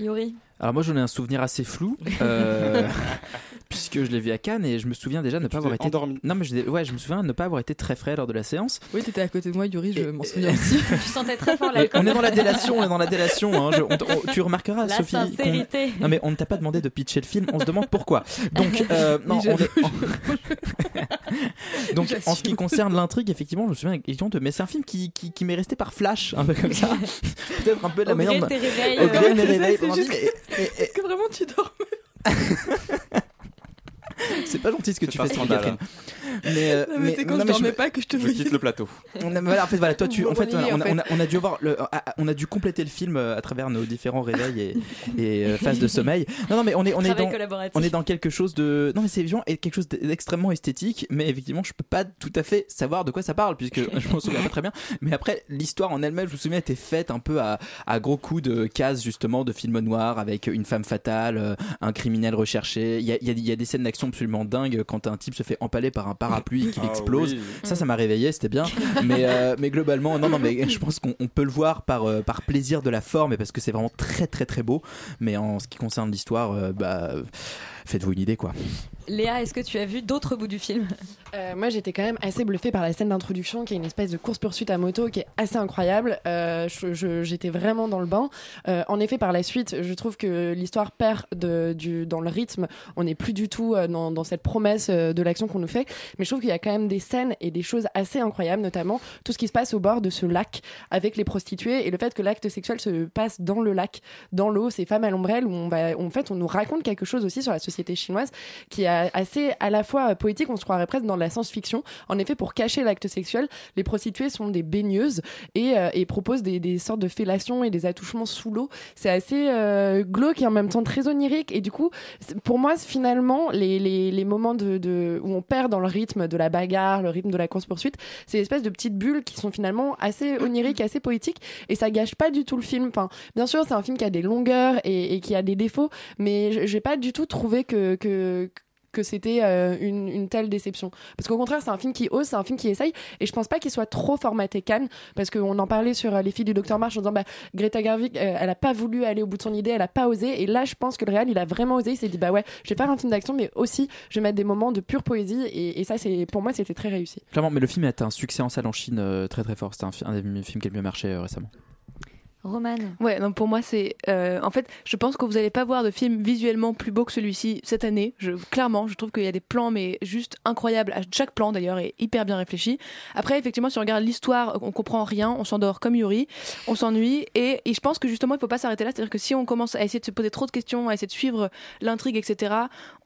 Yuri Alors moi j'en ai un souvenir assez flou euh, puisque je l'ai vu à Cannes et je me souviens déjà de ne pas avoir été endormi. Non mais je, ouais je me souviens ne pas avoir été très frais lors de la séance. Oui, t'étais à côté de moi, Yuri, je m'en souviens aussi. Tu sentais très fort l'alcool. on est dans la délation, on est dans la délation. hein. Je- on- on- tu remarqueras, La Sophie. sincérité. Non mais on ne t'a pas demandé de pitcher le film. On se demande pourquoi. Donc, euh, non, on est- Donc, en ce qui concerne l'intrigue, effectivement, je me souviens. Mais c'est un film qui, qui, qui m'est resté par flash, un peu comme ça. Peut-être un peu de la Au manière. gré de Est-ce que vraiment tu dors C'est pas gentil ce que tu fais. Catherine. Mais, euh, Non, mais c'est quand je non, dormais pas que je te Je quitte le plateau. on a, voilà, en fait, voilà, toi, tu, en fait, on, a, fait. on a- on a dû voir, le, ah, on a dû compléter le film euh, à travers nos différents réveils et, et euh, phases de sommeil. Non, non, mais on est, on est dans, on est dans quelque chose de, non, mais c'est évident, et quelque chose d'extrêmement esthétique, mais effectivement, je peux pas tout à fait savoir de quoi ça parle puisque je m'en souviens pas très bien. Mais après, l'histoire en elle-même, je me souviens, était faite un peu à, à gros coups de cases justement de films noirs avec une femme fatale, euh, un criminel recherché. Il y a, il y a- il y a des scènes d'action absolument dingues quand un type se fait empaler par un parapluie qui Ah explose. oui. Ça, ça m'a réveillé, c'était bien. Mais, euh, mais globalement, non, non, mais je pense qu'on on peut le voir par, euh, par plaisir de la forme et parce que c'est vraiment très, très, très beau. Mais en ce qui concerne l'histoire, euh, bah. Faites-vous une idée quoi. Léa, est-ce que tu as vu d'autres bouts du film? Euh, moi, j'étais quand même assez bluffée par la scène d'introduction, qui est une espèce de course-poursuite à moto qui est assez incroyable. Euh, je- je- J'étais vraiment dans le bain. Euh, en effet, par la suite, je trouve que l'histoire perd de, du, dans le rythme. On n'est plus du tout dans, dans cette promesse de l'action qu'on nous fait. Mais je trouve qu'il y a quand même des scènes et des choses assez incroyables, notamment tout ce qui se passe au bord de ce lac avec les prostituées et le fait que l'acte sexuel se passe dans le lac, dans l'eau, ces femmes à l'ombrelle, où on va, en fait, on nous raconte quelque chose aussi sur la société chinoise qui est assez à la fois poétique, on se croirait presque dans la science-fiction. En effet, pour cacher l'acte sexuel, les prostituées sont des baigneuses et, euh, et proposent des, des sortes de fellations et des attouchements sous l'eau. C'est assez euh, glauque et en même temps très onirique. Et du coup, pour moi, finalement, les, les, les moments de, de- où on perd dans le rythme de la bagarre, le rythme de la course-poursuite, c'est espèces de petites bulles qui sont finalement assez oniriques, assez poétiques. Et ça gâche pas du tout le film. Enfin, bien sûr, c'est un film qui a des longueurs et, et qui a des défauts, mais j'ai pas du tout trouvé que, que, que c'était euh, une, une telle déception. Parce qu'au contraire, c'est un film qui ose, c'est un film qui essaye, et je pense pas qu'il soit trop formaté Cannes, parce qu'on en parlait sur euh, Les filles du Docteur March en disant bah, Greta Gerwig, euh, elle a pas voulu aller au bout de son idée, elle a pas osé, et là, je pense que le réal, il a vraiment osé, il s'est dit bah ouais, je vais faire un film d'action, mais aussi, je vais mettre des moments de pure poésie, et, ça, c'est pour moi, c'était très réussi. Clairement, mais le film a été un succès en salle en Chine euh, très très fort. C'était un, un des films qui a le mieux marché récemment. Romane Ouais, donc pour moi, c'est. euh, en fait, je pense que vous n'allez pas voir de film visuellement plus beau que celui-ci cette année. Clairement, je trouve qu'il y a des plans, mais juste incroyables. À Chaque plan, d'ailleurs, est hyper bien réfléchi. Après, effectivement, si on regarde l'histoire, on comprend rien, on s'endort comme Yuri, on s'ennuie. Et, je pense que justement, il faut pas s'arrêter là. C'est-à-dire que si on commence à essayer de se poser trop de questions, à essayer de suivre l'intrigue, etc.,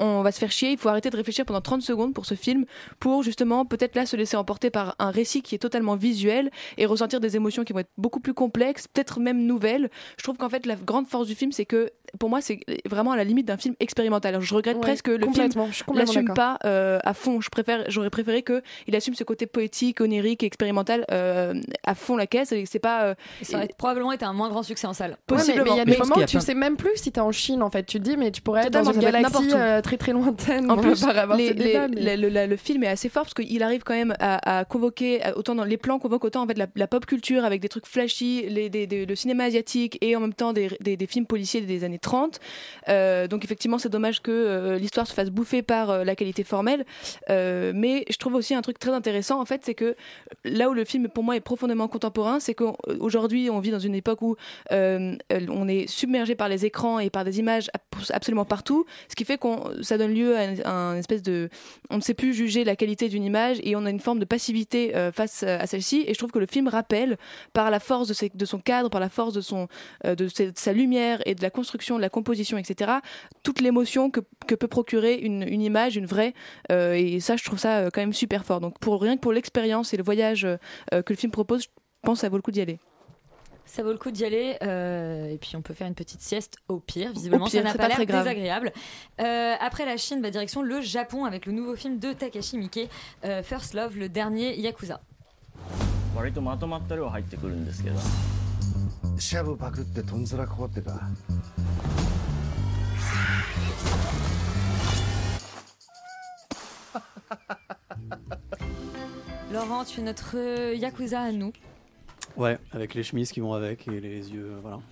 on va se faire chier. Il faut arrêter de réfléchir pendant 30 secondes pour ce film, pour justement, peut-être là, se laisser emporter par un récit qui est totalement visuel et ressentir des émotions qui vont être beaucoup plus complexes, peut-être même nouvelles. Je trouve qu'en fait, la grande force du film, c'est que pour moi, c'est vraiment à la limite d'un film expérimental. Alors, je regrette Ouais, presque que le film l'assume pas euh, à fond. Je préfère, j'aurais préféré que il assume ce côté poétique, onirique, et expérimental euh, à fond la caisse. Et c'est pas. euh, Ça aurait probablement été un moins grand succès en salle. Ouais, mais- Possiblement. mais il y a Mais des moments où tu plein- sais même plus si t'es en Chine en fait. Tu te dis mais tu pourrais être dans une galaxie euh, très très lointaine. En plus, les- mais- le, le- le film est assez fort parce qu'il arrive quand même à, à convoquer autant dans les plans convoque autant en fait la, la pop culture avec des trucs flashy, les, des- des- le cinéma asiatique et en même temps des, des- des films policiers des années 30. Euh, donc effectivement, c'est dommage que euh, l'histoire se fasse bouffer par euh, la qualité formelle. Mais je trouve aussi un truc très intéressant en fait, c'est que là où le film pour moi est profondément contemporain, c'est qu'aujourd'hui on vit dans une époque où on est submergé par les écrans et par des images ab- absolument partout, ce qui fait qu'on ça donne lieu à un, espèce de on ne sait plus juger la qualité d'une image et on a une forme de passivité face à celle-ci et je trouve que le film rappelle par la force de, son cadre, par la force de sa lumière et de la construction, de la composition, etc. toute l'émotion que, que peut procurer une, une image, une vraie euh, et ça je trouve ça euh, quand même super fort. Donc pour rien que pour l'expérience et le voyage euh, que le film propose, je pense que ça vaut le coup d'y aller. Ça vaut le coup d'y aller. euh, et puis on peut faire une petite sieste au pire. Visiblement, Au pire, ça n'a c'est pas, pas l'air désagréable. Euh, après la Chine, va direction le Japon avec le nouveau film de Takashi Miike, euh, First Love, le dernier Yakuza. シャブパクってとんずらこってか Laurent, tu es notre euh, Yakuza à nous. Ouais, avec les chemises qui vont avec et les yeux, euh, voilà.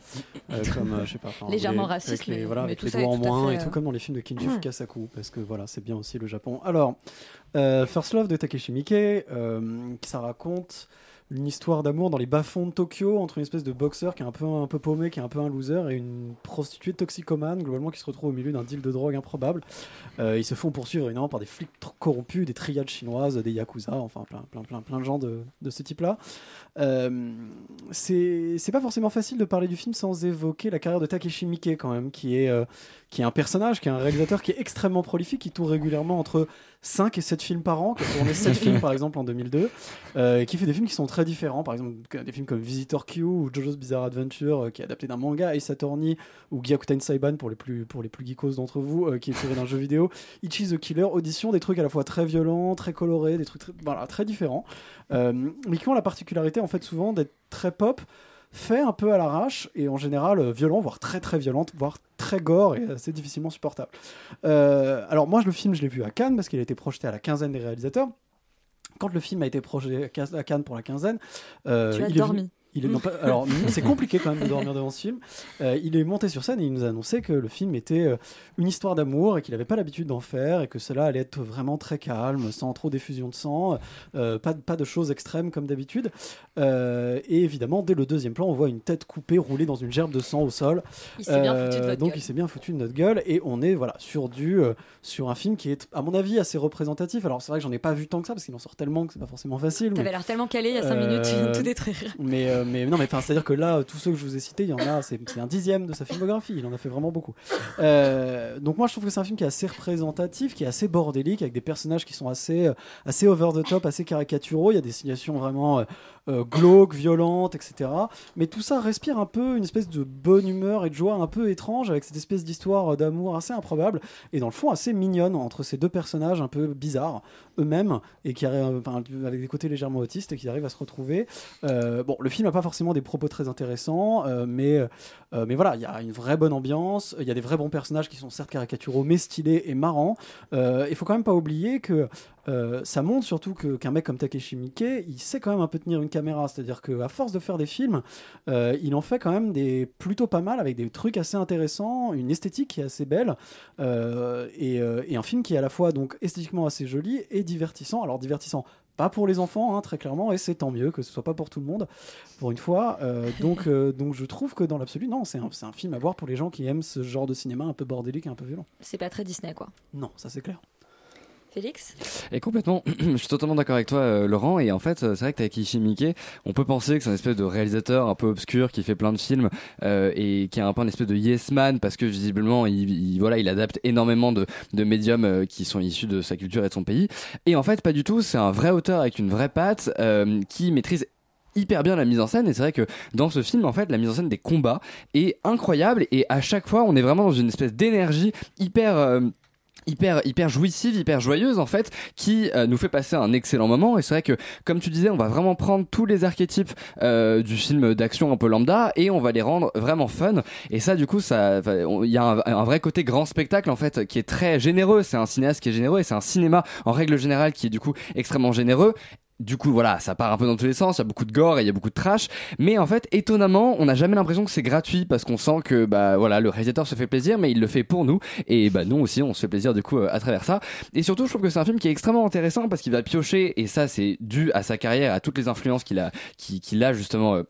Euh, comme, euh, je sais pas. enfin, Légèrement les- raciste, avec les, mais- voilà, mais avec tout les ça doigts est en tout à moins fait, et tout euh, comme dans les films de Kinji hmm. Fukasaku, parce que voilà, c'est bien aussi le Japon. Alors, euh, First Love de Takeshi Miike, euh, ça raconte une histoire d'amour dans les bas-fonds de Tokyo entre une espèce de boxeur qui est un peu, paumé, qui est un peu un loser, et une prostituée toxicomane, globalement, qui se retrouve au milieu d'un deal de drogue improbable. Euh, ils se font poursuivre évidemment par des flics corrompus, des triades chinoises, des yakuza, enfin plein, plein, plein, plein de gens de, ce type-là. Euh, c'est c'est pas forcément facile de parler du film sans évoquer la carrière de Takeshi Miike quand même, qui est, euh, qui est un personnage, qui est un réalisateur qui est extrêmement prolifique, qui tourne régulièrement entre 5 et 7 films par an, qui a tourné 7 films par exemple en 2002, euh, et qui fait des films qui sont très différents, par exemple des films comme Visitor Q ou Jojo's Bizarre Adventure, euh, qui est adapté d'un manga, Ace Attorney ou Gyakuten Saiban pour les plus, pour les plus geekos d'entre vous, euh, qui est tiré d'un jeu vidéo, Ichi the Killer, Audition, des trucs à la fois très violents, très colorés, des trucs très, voilà, très différents, mais qui ont la particularité en fait souvent d'être très pop, fait un peu à l'arrache et en général euh, violent, voire très très violente, voire très gore et assez difficilement supportable. Euh, alors moi, le film, je l'ai vu à Cannes parce qu'il a été projeté à la quinzaine des réalisateurs. Quand le film a été projeté à Cannes pour la quinzaine, euh, Tu as il est dormi. venu- Il est alors c'est compliqué quand même de dormir devant ce film. Euh, il est monté sur scène et il nous a annoncé que le film était euh, une histoire d'amour et qu'il n'avait pas l'habitude d'en faire et que cela allait être vraiment très calme, sans trop d'effusion de sang, euh, pas, de- pas de choses extrêmes comme d'habitude. Euh, et évidemment, dès le deuxième plan, on voit une tête coupée roulée dans une gerbe de sang au sol. Il s'est bien foutu de votre donc gueule. il s'est bien foutu de notre gueule et on est voilà sur du sur un film qui est à mon avis assez représentatif. Alors c'est vrai que j'en ai pas vu tant que ça parce qu'il en sort tellement que c'est pas forcément facile. mais- T'avais l'air tellement calé il y a 5 Euh, minutes, tu viens de tout détruire. mais, mais non, mais c'est-à-dire que là, tous ceux que je vous ai cités, il y en a, c'est un dixième de sa filmographie. Il en a fait vraiment beaucoup. Euh, donc moi, je trouve que c'est un film qui est assez représentatif, qui est assez bordélique, avec des personnages qui sont assez, euh, assez over the top, assez caricaturaux. Il y a des situations vraiment euh, euh, glauques, violentes, etc. Mais tout ça respire un peu une espèce de bonne humeur et de joie un peu étrange, avec cette espèce d'histoire euh, d'amour assez improbable et dans le fond assez mignonne entre ces deux personnages un peu bizarres eux-mêmes et qui arrivent, enfin, avec des côtés légèrement autistes et qui arrivent à se retrouver. Euh, bon, le film n'a pas forcément des propos très intéressants, euh, mais, euh, mais voilà, il y a une vraie bonne ambiance, il y a des vrais bons personnages qui sont certes caricaturaux, mais stylés et marrants. Euh, Il faut quand même pas oublier que euh, ça montre surtout que- qu'un mec comme Takeshi Miike, il sait quand même un peu tenir une caméra, c'est-à-dire qu'à force de faire des films, euh, il en fait quand même des plutôt pas mal avec des trucs assez intéressants, une esthétique qui est assez belle euh, et, et un film qui est à la fois donc esthétiquement assez joli et divertissant. Alors divertissant. Pas pour les enfants, hein, très clairement, et c'est tant mieux que ce soit pas pour tout le monde, pour une fois. Donc, donc je trouve que dans l'absolu, non, c'est un, c'est un film à voir pour les gens qui aiment ce genre de cinéma un peu bordélique et un peu violent. C'est pas très Disney quoi. Non, ça c'est clair. Félix Et complètement, je suis totalement d'accord avec toi, euh, Laurent. Et en fait, euh, c'est vrai que Takeshi Miike, on peut penser que c'est un espèce de réalisateur un peu obscur qui fait plein de films euh, et qui a un peu un espèce de yes man parce que visiblement, il, il- voilà, il adapte énormément de, médiums qui sont issus de sa culture et de son pays. Et en fait, pas du tout. C'est un vrai auteur avec une vraie patte qui maîtrise hyper bien la mise en scène et c'est vrai que dans ce film en fait la mise en scène des combats est incroyable et à chaque fois on est vraiment dans une espèce d'énergie hyper hyper hyper jouissive, hyper joyeuse en fait, qui euh, nous fait passer un excellent moment. Et c'est vrai que, comme tu disais, on va vraiment prendre tous les archétypes euh, du film d'action un peu lambda et on va les rendre vraiment fun. Et ça, du coup, ça, il y a un, un vrai côté grand spectacle en fait, qui est très généreux. C'est un cinéaste qui est généreux et c'est un cinéma en règle générale qui est du coup extrêmement généreux. Du coup, voilà, ça part un peu dans tous les sens. Il y a beaucoup de gore et il y a beaucoup de trash. Mais en fait, étonnamment, on n'a jamais l'impression que c'est gratuit parce qu'on sent que, bah, voilà, le réalisateur se fait plaisir, mais il le fait pour nous. Et bah, nous aussi, on se fait plaisir du coup euh, à travers ça. Et surtout, je trouve que c'est un film qui est extrêmement intéressant parce qu'il va piocher, et ça, c'est dû à sa carrière, à toutes les influences qu'il a, qu'il a justement euh,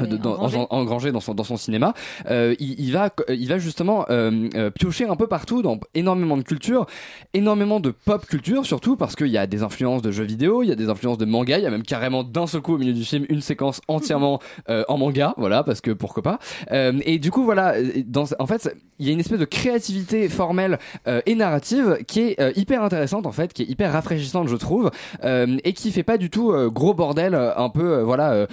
euh, dans- engrangé. engen- engrangé dans son dans son cinéma. Euh, il, il va il va justement euh, piocher un peu partout dans énormément de culture, énormément de pop culture surtout parce qu'il y a des influences de jeux vidéo, il y a des influences de manga, il y a même carrément d'un seul coup au milieu du film une séquence entièrement euh, en manga, voilà parce que pourquoi pas. Euh, et du coup voilà, dans, en fait il y a une espèce de créativité formelle euh, et narrative qui est euh, hyper intéressante en fait, qui est hyper rafraîchissante je trouve, euh, et qui fait pas du tout euh, gros bordel, euh, un peu euh, voilà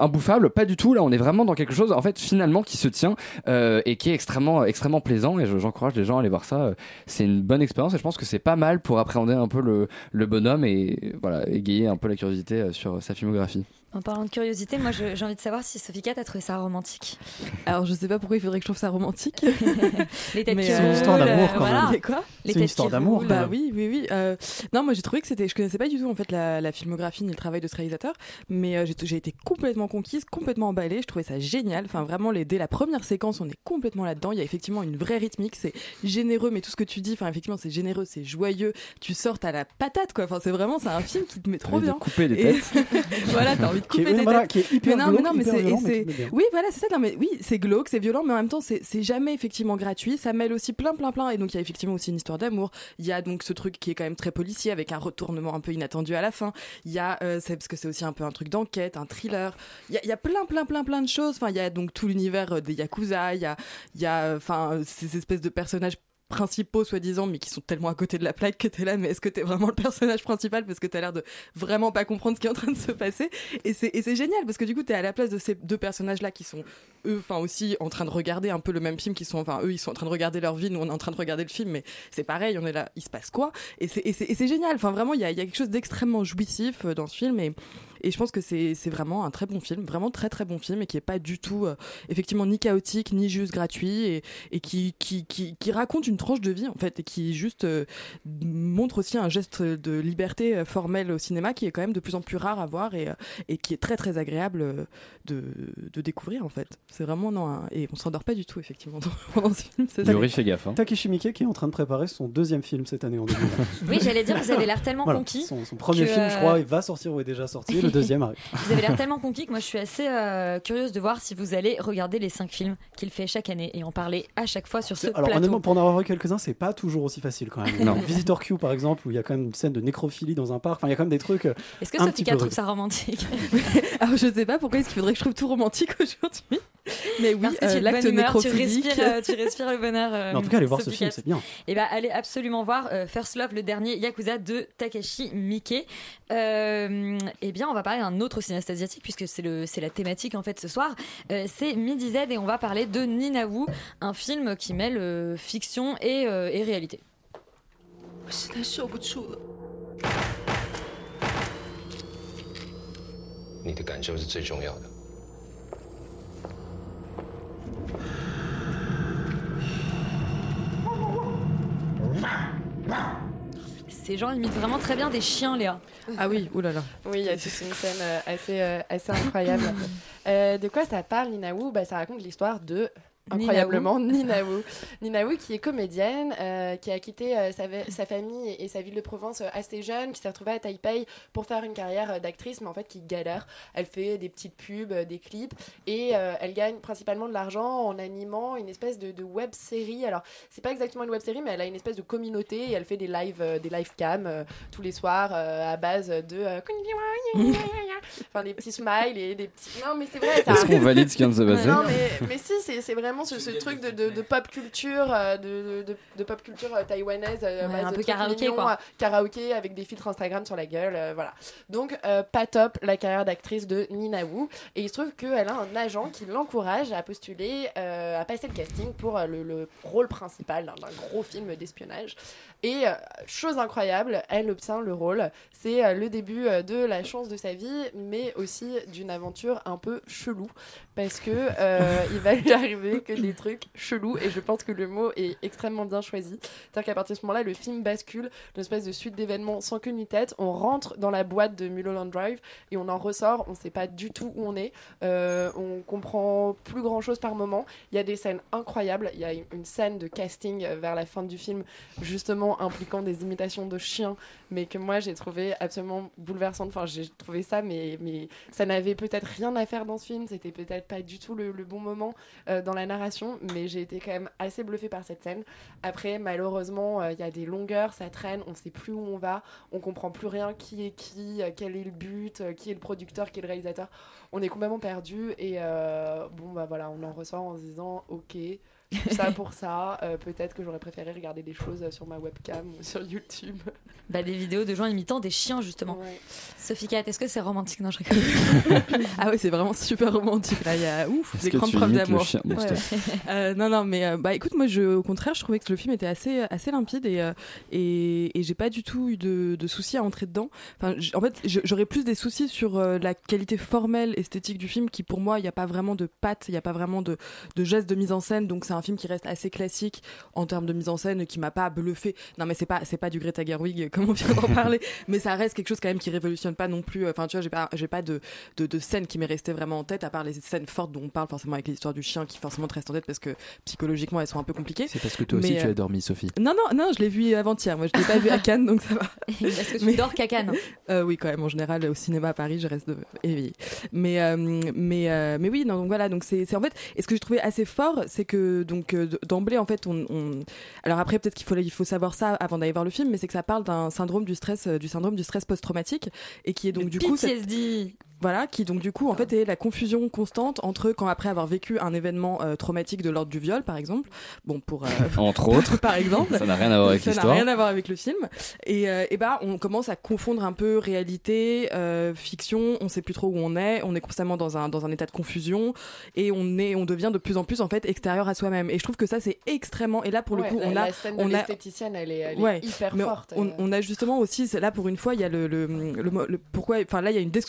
imbouffable, pas du tout. Là on est vraiment dans quelque chose en fait finalement qui se tient et qui est extrêmement extrêmement plaisant et je- j'encourage les gens à aller voir ça. C'est une bonne expérience et je pense que c'est pas mal pour appréhender un peu le, le bonhomme et voilà égayer un peu la curiosité sur sa filmographie. En parlant de curiosité, moi j'ai envie de savoir si Sophie Cat a trouvé ça romantique. Alors je sais pas pourquoi il faudrait que je trouve ça romantique. Les têtes euh, roulent, une histoire d'amour, quand voilà. même. Quoi Les C'est une têtes histoire d'amour, quand Bah oui, oui, oui. Euh, non, moi j'ai trouvé que c'était. Je connaissais pas du tout en fait la, la filmographie ni le travail de ce réalisateur, mais euh, j'ai été complètement conquise, complètement emballée. Je trouvais ça génial. Enfin, vraiment, les, dès la première séquence, on est complètement là-dedans. Il y a effectivement une vraie rythmique. C'est généreux, mais tout ce que tu dis, enfin, effectivement, c'est généreux, c'est joyeux. Tu sors à la patate, quoi. Enfin, c'est vraiment, c'est un film qui te met trop bien. couper des Et- têtes. voilà, t'as envie de Qui est- couper des voilà, têtes. qui est hyper mais non, mais glauque, non, mais c'est, mais oui, voilà, c'est ça. Non, mais oui, c'est glauque, c'est violent, mais en même temps, c'est, jamais effectivement gratuit. Ça mêle aussi plein, plein, plein. Et donc, il y a effectivement aussi une histoire d'amour. Il y a donc ce truc qui est quand même très policier avec un retournement un peu inattendu à la fin. Il y a, euh, c'est parce que c'est aussi un peu un truc d'enquête, un thriller. Il y a, il y a plein, plein, plein, plein de choses. Enfin, il y a donc tout l'univers euh, des yakuza. Il y a, il y a, euh, enfin, ces espèces de personnages principaux soi-disant mais qui sont tellement à côté de la plaque que t'es là mais est-ce que t'es vraiment le personnage principal? Parce que t'as l'air de vraiment pas comprendre ce qui est en train de se passer. Et c'est génial parce que du coup t'es à la place de ces deux personnages là qui sont eux enfin aussi en train de regarder un peu le même film qui sont enfin eux ils sont en train de regarder leur vie nous on est en train de regarder le film mais c'est pareil on est là il se passe quoi? Et c'est génial enfin vraiment il y a, quelque chose d'extrêmement jouissif euh, dans ce film et je pense que c'est vraiment un très bon film, vraiment très très bon film et qui est pas du tout euh, effectivement ni chaotique ni juste gratuit et, qui, raconte une tranche de vie en fait et qui juste euh, montre aussi un geste de liberté formelle au cinéma qui est quand même de plus en plus rare à voir et, qui est très très agréable de, de découvrir en fait. C'est vraiment non un- et on s'endort pas du tout effectivement dans, dans ce film. Yuri fait gaffe. hein. Takeshi Miike qui est en train de préparer son deuxième film cette année en 2020. Oui, j'allais dire, vous avez l'air tellement Voilà, conquis. Son, son premier que, film, je euh, crois, il va sortir ou est déjà sorti. Le deuxième arrive. Vous avez l'air tellement conquis que moi je suis assez euh, curieuse de voir si vous allez regarder les cinq films qu'il fait chaque année et en parler à chaque fois sur ce Alors plateau. honnêtement, pour en avoir vu quelques-uns, c'est pas toujours aussi facile quand même. Non. Visitor Q par exemple, où il y a quand même une scène de nécrophilie dans un parc. Enfin, il y a quand même des trucs. euh, Est-ce que Sophie trouve ça romantique Alors je sais pas pourquoi est-ce qu'il faudrait que je trouve tout romantique aujourd'hui. Mais oui, euh, l'acte bonne humeur, tu nécrophilique. respires, euh, tu respires le bonheur. euh, Mais en tout cas, allez voir ce film, c'est bien. Et bah, allez absolument voir euh, First Love, le dernier Yakuza de Takashi Miike. Euh, eh bien, on va parler d'un autre cinéaste asiatique puisque c'est le c'est la thématique en fait ce soir. Euh, c'est Midi Z et on va parler de Nina Wu, un film qui mêle euh, fiction et, euh, et réalité. 我 Ces gens imitent vraiment très bien des chiens, Léa. Ah oui, oulala. Oui, il y a toute une scène euh, assez, euh, assez incroyable. Euh, de quoi ça parle, Nina Wu? Bah, Ça raconte l'histoire de incroyablement Nina Wu. Nina Wu qui est comédienne, euh, qui a quitté euh, sa, sa famille et, et sa ville de province euh, assez jeune, qui s'est retrouvée à Taipei pour faire une carrière d'actrice, mais en fait qui galère. Elle fait des petites pubs, des clips, et euh, elle gagne principalement de l'argent en animant une espèce de, de web série. Alors c'est pas exactement une web série, mais elle a une espèce de communauté et elle fait des live, euh, des live cam euh, tous les soirs euh, à base de euh, enfin des petits smiles et des petits. Non mais c'est vrai. ça Est-ce qu'on valide ce qui vient de se passer? Non mais, mais si c'est c'est vraiment ce, ce truc de, de, de pop culture, euh, de, de, de pop culture euh, taïwanaise, euh, à Ouais, base un peu karaoké, mignons, quoi. euh, karaoké avec des filtres Instagram sur la gueule, euh, voilà. Donc euh, pas top la carrière d'actrice de Nina Wu et il se trouve qu'elle a un agent qui l'encourage à postuler, euh, à passer le casting pour euh, le, le rôle principal d'un gros film d'espionnage. Et euh, chose incroyable, elle obtient le rôle. C'est euh, le début euh, de la chance de sa vie, mais aussi d'une aventure un peu chelou, parce que euh, il va lui arriver que des trucs chelous. Et je pense que le mot est extrêmement bien choisi. C'est-à-dire qu'à partir de ce moment-là, le film bascule d'une espèce de suite d'événements sans queue ni tête. On rentre dans la boîte de Mulholland Drive et on en ressort. On ne sait pas du tout où on est. Euh, on comprend plus grand-chose par moment. Il y a des scènes incroyables. Il y a une scène de casting vers la fin du film, justement impliquant des imitations de chiens, mais que moi j'ai trouvé absolument bouleversante. Enfin, j'ai trouvé ça, mais, mais ça n'avait peut-être rien à faire dans ce film. C'était peut-être pas du tout le, bon moment euh, dans la narration, mais j'ai été quand même assez bluffée par cette scène. Après, malheureusement, euh, il y a des longueurs, ça traîne, on sait plus où on va, on comprend plus rien qui est qui, euh, quel est le but, qui est le producteur, qui est le réalisateur. On est complètement perdu et bon bah voilà, on en ressort en se disant ok. Ça pour ça, euh, peut-être que j'aurais préféré regarder des choses euh, sur ma webcam ou sur YouTube. Bah, des vidéos de gens imitant des chiens, justement. Ouais. Sophie Cat, est-ce que c'est romantique? Non, je rigole. ah oui, c'est vraiment super romantique. Là, il y a ouf, des grandes preuves d'amour. Ouais. Euh, non, non, mais euh, bah écoute, moi, je, au contraire, je trouvais que le film était assez, assez limpide et, euh, et, et j'ai pas du tout eu de, de soucis à entrer dedans. Enfin, en fait, j'aurais plus des soucis sur euh, la qualité formelle, esthétique du film, qui pour moi, il n'y a pas vraiment de patte, il n'y a pas vraiment de, de gestes de mise en scène, donc c'est un film qui reste assez classique en termes de mise en scène, qui m'a pas bluffé. Non, mais c'est pas, c'est pas du Greta Gerwig, comme on vient d'en parler, mais ça reste quelque chose quand même qui révolutionne pas non plus. Enfin, tu vois, j'ai pas, j'ai pas de, de, de scène qui m'est restée vraiment en tête, à part les scènes fortes dont on parle forcément avec l'histoire du chien, qui forcément te restent en tête parce que psychologiquement elles sont un peu compliquées. C'est parce que toi aussi Mais, tu euh, as dormi, Sophie. Non, non, non, je l'ai vu avant-hier. Moi, je l'ai pas vu à Cannes, donc ça va. Est-ce que tu dors qu'à Cannes Euh, oui, quand même. En général, au cinéma à Paris, je reste de- éveillée. Mais, euh, mais, euh, mais oui, non, donc voilà. Donc c'est, c'est en fait. Et ce que j'ai trouvé assez fort, c'est que donc euh, d'emblée, en fait, on. on- Alors après, peut-être qu'il faut, il faut savoir ça avant d'aller voir le film, mais c'est que ça parle d'un syndrome du stress, euh, du syndrome du stress post-traumatique, et qui est donc du coup. cette- PTSD. Voilà, qui donc du coup en fait est la confusion constante entre quand après avoir vécu un événement euh, traumatique de l'ordre du viol par exemple, bon pour euh, Entre autres. par exemple, Ça n'a rien à voir avec ça n'a l'histoire. rien à voir avec le film, et, euh, et bah on commence à confondre un peu réalité, euh, fiction, on sait plus trop où on est, on est constamment dans un dans un état de confusion. Et on est on devient de plus en plus en fait extérieur à soi-même. Et je trouve que ça c'est extrêmement et là pour le Ouais, coup la- on a la scène de on a l'esthéticienne, elle est- elle est hyper mais forte, On, euh. on a justement aussi, là pour une fois, il y a le, le, le, le- pourquoi, enfin là il y a une dé-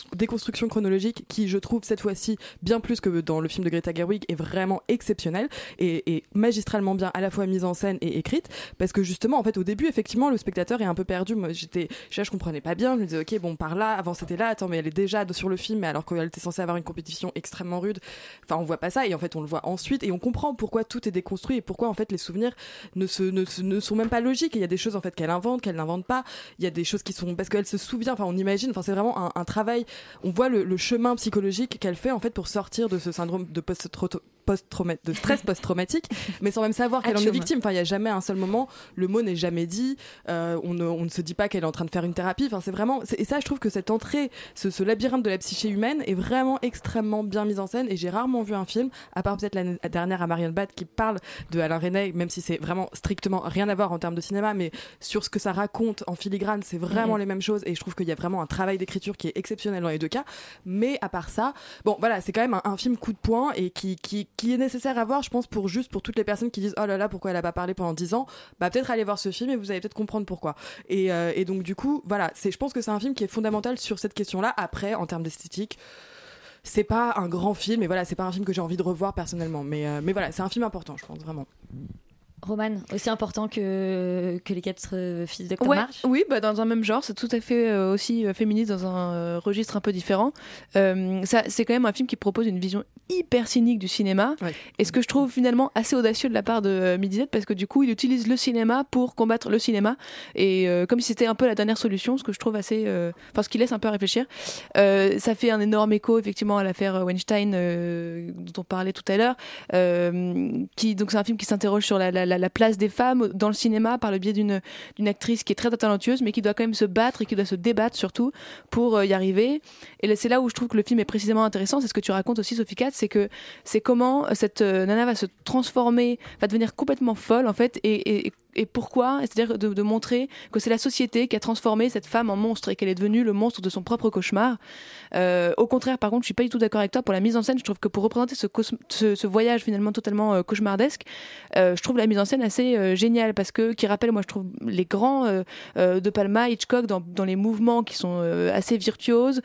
chronologique qui, je trouve cette fois-ci bien plus que dans le film de Greta Gerwig est vraiment exceptionnelle et, et magistralement bien à la fois mise en scène et écrite parce que justement en fait au début effectivement le spectateur est un peu perdu. Moi j'étais, je, je comprenais pas bien, je me disais ok bon par là, avant c'était là, attends mais elle est déjà sur le film alors qu'elle était censée avoir une compétition extrêmement rude. Enfin on voit pas ça et en fait on le voit ensuite et on comprend pourquoi tout est déconstruit et pourquoi en fait les souvenirs ne sont même pas logiques. Il y a des choses en fait qu'elle invente, qu'elle n'invente pas. Il y a des choses qui sont parce qu'elle se souvient. Enfin, on imagine. Enfin, c'est vraiment un, un travail. On voit le, chemin psychologique qu'elle fait en fait pour sortir de ce syndrome de post de stress post-traumatique, mais sans même savoir qu'elle en est victime. Enfin, il y a jamais un seul moment. Le mot n'est jamais dit. euh, on, ne, on ne se dit pas qu'elle est en train de faire une thérapie. Enfin, c'est vraiment. Et ça, je trouve que cette entrée, ce, ce labyrinthe de la psyché humaine, est vraiment extrêmement bien mise en scène. Et j'ai rarement vu un film, à part peut-être l'année dernière à Marion Bad, qui parle de Alain Resnais, même si c'est vraiment strictement rien à voir en termes de cinéma, mais sur ce que ça raconte en filigrane, c'est vraiment Mhm. les mêmes choses. Et je trouve qu'il y a vraiment un travail d'écriture qui est exceptionnel dans les deux cas. Mais à part ça, bon, voilà, c'est quand même un, un film coup de poing et qui, qui, qui est nécessaire à voir, je pense, pour juste pour toutes les personnes qui disent oh là là, pourquoi elle a pas parlé pendant 10 ans, bah peut-être aller voir ce film et vous allez peut-être comprendre pourquoi. Et, euh, et donc du coup, voilà, c'est, je pense que c'est un film qui est fondamental sur cette question-là. Après, en termes d'esthétique. C'est pas un grand film, mais voilà, c'est pas un film que j'ai envie de revoir personnellement. Mais, euh, mais voilà, c'est un film important, je pense vraiment. Roman, aussi important que, que les quatre euh, fils de. Ouais, March oui, bah dans un même genre, c'est tout à fait euh, aussi euh, féministe dans un euh, registre un peu différent. Euh, ça, c'est quand même un film qui propose une vision hyper cynique du cinéma, et ce que je trouve finalement assez audacieux de la part de euh, Midizet, parce que du coup, il utilise le cinéma pour combattre le cinéma, et euh, comme si c'était un peu la dernière solution, ce que je trouve assez, euh, enfin, ce qui laisse un peu à réfléchir. Euh, ça fait un énorme écho effectivement à l'affaire Weinstein euh, dont on parlait tout à l'heure, euh, qui donc c'est un film qui s'interroge sur la, la, la- la place des femmes dans le cinéma par le biais d'une actrice qui est très talentueuse, mais qui doit quand même se battre et qui doit se débattre surtout pour euh, y arriver. Et c'est là où je trouve que le film est précisément intéressant, c'est ce que tu racontes aussi, Sophie Katz, c'est que c'est comment cette euh, nana va se transformer, va devenir complètement folle en fait, et, et pourquoi C'est-à-dire de, montrer que c'est la société qui a transformé cette femme en monstre et qu'elle est devenue le monstre de son propre cauchemar. Euh, au contraire, par contre, je suis pas du tout d'accord avec toi pour la mise en scène. Je trouve que pour représenter ce, voyage finalement totalement euh, cauchemardesque, euh, je trouve la mise en scène assez géniale parce que qui rappelle, moi, je trouve les grands de Palma, Hitchcock dans, les mouvements qui sont assez virtuoses,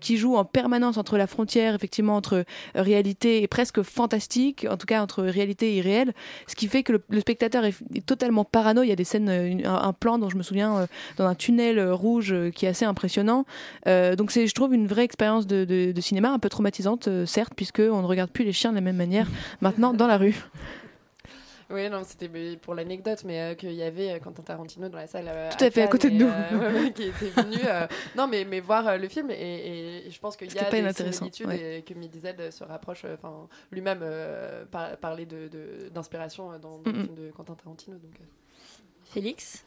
qui jouent en permanence entre la frontière effectivement entre réalité et presque fantastique, en tout cas entre réalité et irréel, ce qui fait que le, le spectateur est, est totalement parano. Il y a des scènes, euh, une- un, plan dont je me souviens euh, dans un tunnel euh, rouge qui est assez impressionnant. Donc c'est, je trouve, une vraie expérience de, de- de cinéma, un peu traumatisante, certes, puisque on ne regarde plus les chiens de la même manière maintenant dans la rue. Oui, non, c'était pour l'anecdote, mais euh, qu'il y avait euh, Quentin Tarantino dans la salle. euh, Tout à fait, à côté de nous. qui était venu. non, mais, mais voir le film, et, et- et je pense qu'il y a pas des similitudes ouais. et que Midized se rapproche. Enfin, lui-même par- parlait de- de- d'inspiration euh, dans, le film de Quentin Tarantino. Donc. Félix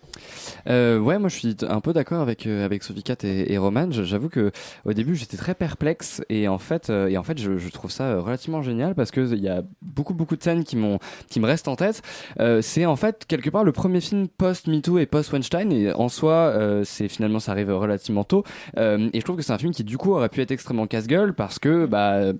Euh, ouais, moi je suis un peu d'accord avec euh, avec Sophie Cat et, Roman. J'avoue que au début j'étais très perplexe et en fait euh, et en fait je, trouve ça euh, relativement génial parce que il y a beaucoup beaucoup de scènes qui qui me restent en tête. C'est en fait quelque part le premier film post MeToo et post Weinstein et en soi c'est finalement ça arrive relativement tôt et je trouve que c'est un film qui du coup aurait pu être extrêmement casse-gueule parce que bah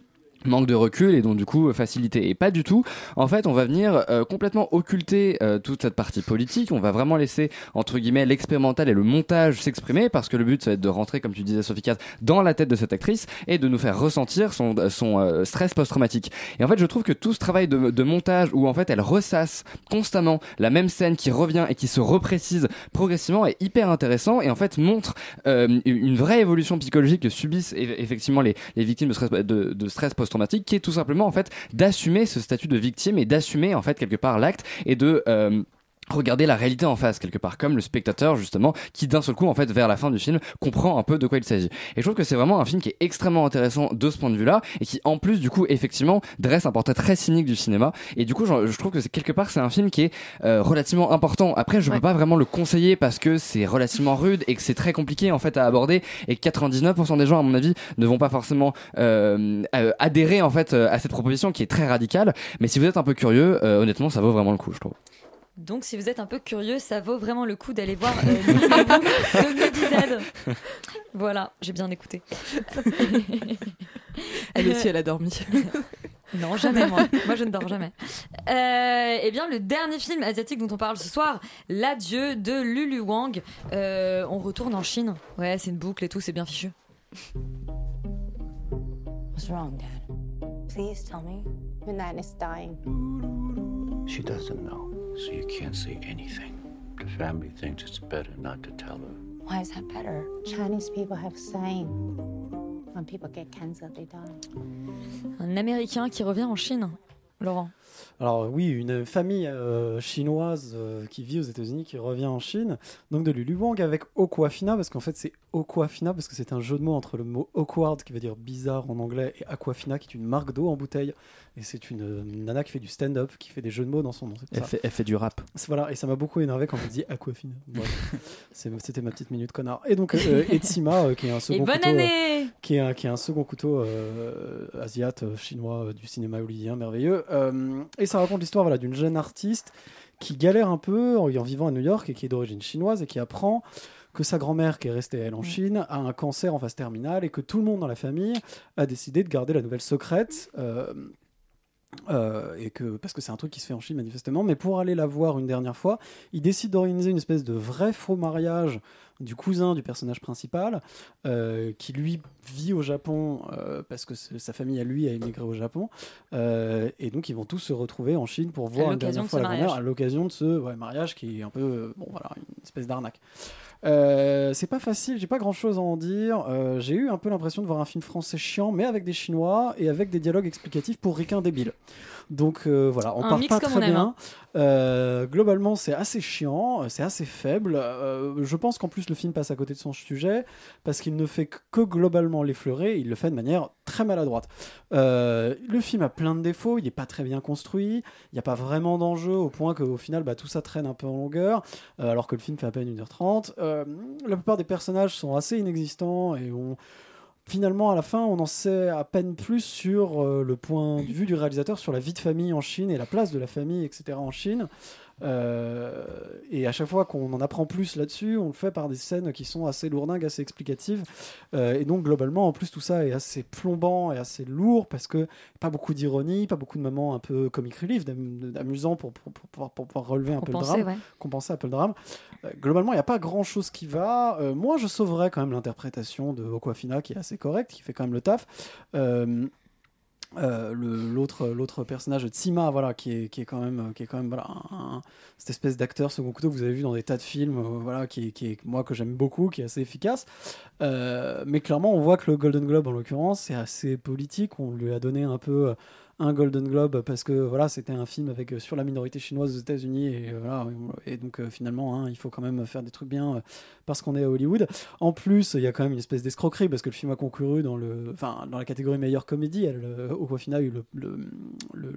manque de recul et donc du coup euh, facilité. Et pas du tout. En fait on va venir euh, complètement occulter euh, toute cette partie politique. On va vraiment laisser entre guillemets l'expérimental et le montage s'exprimer parce que le but ça va être de rentrer comme tu disais Sophie Cass dans la tête de cette actrice et de nous faire ressentir son, son euh, stress post-traumatique. Et en fait je trouve que tout ce travail de, de montage où en fait elle ressasse constamment la même scène qui revient et qui se reprécise progressivement est hyper intéressant et en fait montre euh, une vraie évolution psychologique que subissent eff- effectivement les, les victimes de stress, de, de stress qui est tout simplement en fait d'assumer ce statut de victime et d'assumer en fait quelque part l'acte et de euh, regarder la réalité en face quelque part comme le spectateur justement qui d'un seul coup en fait vers la fin du film comprend un peu de quoi il s'agit. Et je trouve que c'est vraiment un film qui est extrêmement intéressant de ce point de vue là et qui en plus du coup effectivement dresse un portrait très cynique du cinéma. Et du coup je, je trouve que c'est quelque part c'est un film qui est euh, relativement important. Après je peux pas vraiment le conseiller parce que c'est relativement rude et que c'est très compliqué en fait à aborder. Et que 99% des gens à mon avis ne vont pas forcément euh, euh, adhérer en fait euh, à cette proposition qui est très radicale. Mais si vous êtes un peu curieux euh, honnêtement ça vaut vraiment le coup je trouve Donc, si vous êtes un peu curieux, ça vaut vraiment le coup d'aller voir euh, de. Voilà, j'ai bien écouté. Elle aussi, elle a dormi. Non, jamais moi. Moi, je ne dors jamais. Euh, eh bien, le dernier film asiatique dont on parle ce soir, L'adieu de Lulu Wang. Euh, on retourne en Chine. Ouais, c'est une boucle et tout, c'est bien fichu. What's wrong, Dad? Please tell me. Is dying. She doesn't know, so you can't say anything. The family thinks it's better not to tell her. Why is that better? Chinese people have saying when people get cancer, they die. Un Américain qui revient en Chine. Laurent. Alors oui, une famille euh, chinoise euh, qui vit aux États-Unis qui revient en Chine, donc de Lulu Wang avec Aquafina parce qu'en fait c'est Aquafina parce que c'est un jeu de mots entre le mot awkward qui veut dire bizarre en anglais et Aquafina qui est une marque d'eau en bouteille et c'est une, euh, nana qui fait du stand-up qui fait des jeux de mots dans son nom. Elle ça. fait, elle fait du rap. Voilà, et ça m'a beaucoup énervé quand on dit Aquafina. C'était ma petite minute connard. Et donc euh, Etsima euh, qui est un second couteau, euh, qui est un, qui est un second couteau euh, asiate euh, chinois euh, du cinéma hollywoodien merveilleux. Euh, et ça raconte l'histoire voilà, d'une jeune artiste qui galère un peu en, en vivant à New York et qui est d'origine chinoise et qui apprend que sa grand-mère, qui est restée elle en Chine, a un cancer en phase terminale et que tout le monde dans la famille a décidé de garder la nouvelle secrète. euh, euh, et que parce que c'est un truc qui se fait en Chine manifestement, mais pour aller la voir une dernière fois, il décide d'organiser une espèce de vrai faux mariage du cousin du personnage principal, euh, qui lui vit au Japon euh, parce que sa famille à lui a émigré au Japon, et donc ils vont tous se retrouver en Chine pour voir une dernière de fois la grand-mère à l'occasion de ce ouais, mariage qui est un peu bon voilà une espèce d'arnaque. Euh, c'est pas facile, j'ai pas grand chose à en dire. Euh, j'ai eu un peu l'impression de voir un film français chiant, mais avec des Chinois et avec des dialogues explicatifs pour ricains débiles. Donc euh, voilà, on Un part mix pas comme très on aime, bien. hein. Euh, globalement, c'est assez chiant, c'est assez faible. Euh, je pense qu'en plus le film passe à côté de son sujet parce qu'il ne fait que globalement l'effleurer. Il le fait de manière très maladroite. Euh, le film a plein de défauts. Il n'est pas très bien construit. Il n'y a pas vraiment d'enjeu au point qu'au final, bah, tout ça traîne un peu en longueur, euh, alors que le film fait à peine 1h30. Euh, la plupart des personnages sont assez inexistants et on finalement, à la fin, on en sait à peine plus sur euh, le point de vue du réalisateur sur la vie de famille en Chine et la place de la famille, etc. en Chine. Euh, et à chaque fois qu'on en apprend plus là-dessus, on le fait par des scènes qui sont assez lourdingues, assez explicatives. Euh, et donc, globalement, en plus, tout ça est assez plombant et assez lourd parce que pas beaucoup d'ironie, pas beaucoup de moments un peu comic relief, d'amusant pour, pour, pour, pouvoir- pour pouvoir relever un peu le drame, ouais. compenser un peu le drame. Euh, globalement, il n'y a pas grand chose qui va. Moi, je sauverais quand même l'interprétation de Aquafina qui est assez correcte, qui fait quand même le taf. Euh, l'autre l'autre personnage Tsima voilà qui est, qui est quand même qui est quand même cette espèce d'acteur second couteau que vous avez vu dans des tas de films euh, voilà qui est, qui est moi que j'aime beaucoup qui est assez efficace. Euh, mais clairement on voit que le Golden Globe en l'occurrence c'est assez politique. On lui a donné un peu un Golden Globe parce que voilà c'était un film avec euh, sur la minorité chinoise aux États-Unis et euh, voilà et donc euh, finalement hein, il faut quand même faire des trucs bien parce qu'on est à Hollywood. En plus il y a quand même une espèce d'escroquerie parce que le film a concouru dans le enfin dans la catégorie meilleure comédie. Elle au final a eu le, le, le,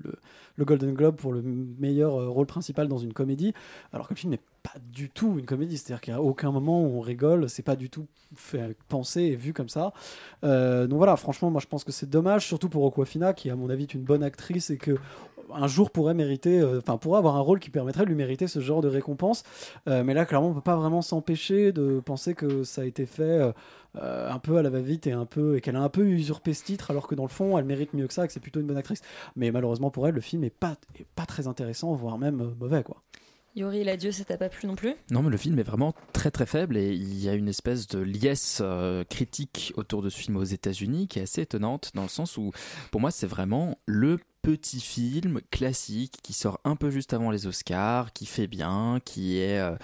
le- Golden Globe pour le meilleur rôle principal dans une comédie alors que le film n'est du tout une comédie c'est-à-dire qu'à aucun moment on rigole c'est pas du tout fait penser et vu comme ça euh, donc voilà, franchement, moi je pense que c'est dommage, surtout pour Aquafina, qui à mon avis est une bonne actrice et que un jour pourrait mériter, euh, enfin pourrait avoir un rôle qui permettrait de lui mériter ce genre de récompense. Euh, mais là, clairement, on peut pas vraiment s'empêcher de penser que ça a été fait un peu à la va-vite et un peu et qu'elle a un peu usurpé ce titre, alors que dans le fond, elle mérite mieux que ça, que c'est plutôt une bonne actrice. Mais malheureusement pour elle, le film est pas est pas très intéressant, voire même mauvais, quoi. Yori, l'adieu, ça t'a pas plu non plus? Non, mais le film est vraiment très très faible et il y a une espèce de liesse euh, critique autour de ce film aux États-Unis qui est assez étonnante dans le sens où, pour moi, c'est vraiment le petit film classique qui sort un peu juste avant les Oscars, qui fait bien, qui est euh,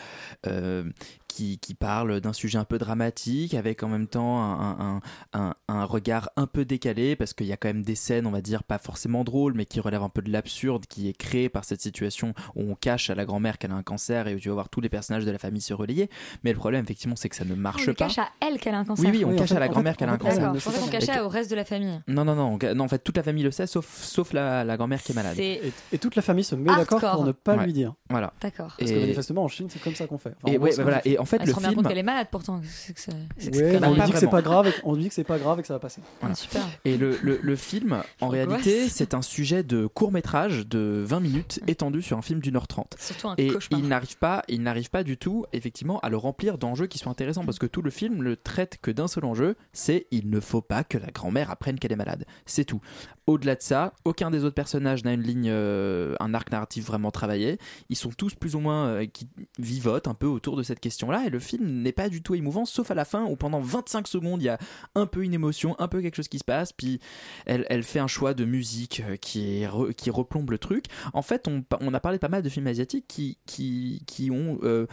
euh, qui, qui parle d'un sujet un peu dramatique avec en même temps un, un, un, un regard un peu décalé parce qu'il y a quand même des scènes, on va dire, pas forcément drôles, mais qui relèvent un peu de l'absurde qui est créé par cette situation où on cache à la grand-mère qu'elle a un cancer et où tu vas voir tous les personnages de la famille se relayer. Mais le problème, effectivement, c'est que ça ne marche On pas. cache à elle qu'elle a un cancer. Oui, oui, on Oui, en cache fait- à la grand-mère fait- qu'elle a un en fait, cancer. Qu'on pas. cachait au reste de la famille. Non, non, non, non, en fait, toute la famille le sait, sauf, sauf la, la grand-mère qui est malade. Et, et toute la famille se met d'accord pour ne pas Ouais. lui dire. Voilà. d'accord. Parce que manifestement en Chine c'est comme ça qu'on fait. Enfin, Et, ouais, bah voilà. et en fait, Elle le se rend bien film. compte qu'elle est malade pourtant. C'est que c'est- c'est que c'est Ouais, quand mais on lui dit que pas c'est pas grave, et- on lui dit que c'est pas grave et que ça va passer. Ah, super. Et le, le, le film, en Angoisse. réalité, c'est un sujet de court métrage de 20 minutes étendu sur un film d'une heure trente. Surtout un Et cauchemar. il n'arrive pas, il n'arrive pas du tout, effectivement, à le remplir d'enjeux qui sont intéressants parce que tout le film le traite que d'un seul enjeu, c'est il ne faut pas que la grand-mère apprenne qu'elle est malade. C'est tout. Au-delà de ça, aucun des autres personnages n'a une ligne, euh, un arc narratif vraiment travaillé. Ils sont tous plus ou moins euh, qui vivotent un peu autour de cette question-là et le film n'est pas du tout émouvant, sauf à la fin où pendant 25 secondes il y a un peu une émotion, un peu quelque chose qui se passe, puis elle, fait un choix de musique euh, qui, replombe le truc. En fait, on, a parlé pas mal de films asiatiques qui ont euh,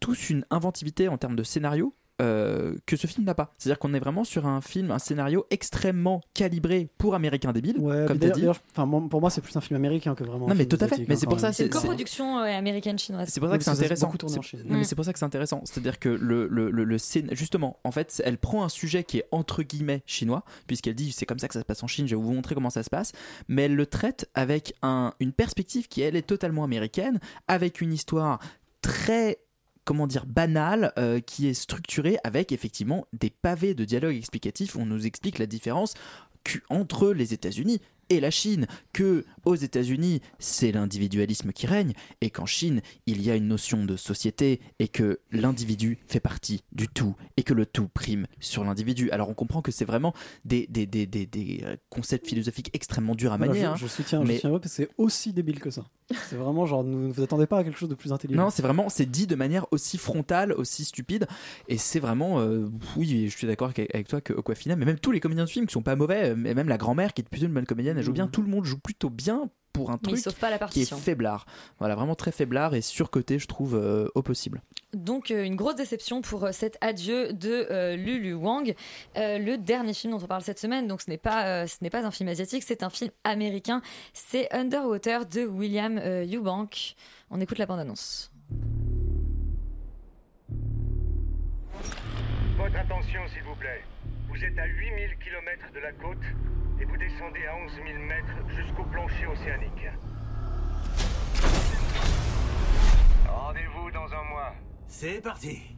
tous une inventivité en termes de scénario. Euh, que ce film n'a pas. C'est-à-dire qu'on est vraiment sur un film, un scénario extrêmement calibré pour américains débiles, Ouais, comme puis tu as d'ailleurs- dit. moi, pour moi c'est plus un film américain que vraiment. Non, mais tout à fait. Mais hein, c'est pour ça. C'est une coproduction ouais, américaine-chinoise. C'est pour ça que c'est intéressant. mais c'est pour ça que c'est intéressant. C'est-à-dire que le, le, le, le scén- justement, en fait, elle prend un sujet qui est entre guillemets chinois, puisqu'elle dit c'est comme ça que ça se passe en Chine, je vais vous montrer comment ça se passe, mais elle le traite avec un, une perspective qui, elle, est totalement américaine, avec une histoire très comment dire banale euh, qui est structurée avec effectivement des pavés de dialogue explicatif on nous explique la différence entre les États-Unis et la Chine, que aux États-Unis c'est l'individualisme qui règne et qu'en Chine il y a une notion de société et que l'individu fait partie du tout et que le tout prime sur l'individu. Alors on comprend que c'est vraiment des, des, des, des, des, euh, concepts philosophiques extrêmement durs à Voilà, manier. je, hein. je soutiens, je Mais- soutiens parce que c'est aussi débile que ça. C'est vraiment genre, ne vous attendez pas à quelque chose de plus intelligent. Non, c'est vraiment, c'est dit de manière aussi frontale, aussi stupide, et c'est vraiment, euh, oui, je suis d'accord avec, toi que Aquafina, mais même tous les comédiens de film qui sont pas mauvais, euh, et même la grand-mère qui est plutôt une bonne comédienne, elle joue bien, tout le monde joue plutôt bien pour un truc sauve pas la qui est faiblard. Voilà, vraiment très faiblard et surcoté, je trouve, euh, au possible. Donc euh, une grosse déception pour euh, cet adieu de euh, Lulu Wang, Euh, le dernier film dont on parle cette semaine. Donc ce n'est pas euh, ce n'est pas un film asiatique, c'est un film américain. C'est Underwater de William euh, Eubank. On écoute la bande annonce. Votre attention, s'il vous plaît. Vous êtes à 8000 km de la côte et vous descendez à 11 000 mètres jusqu'au plancher océanique. Rendez-vous dans un mois. C'est parti.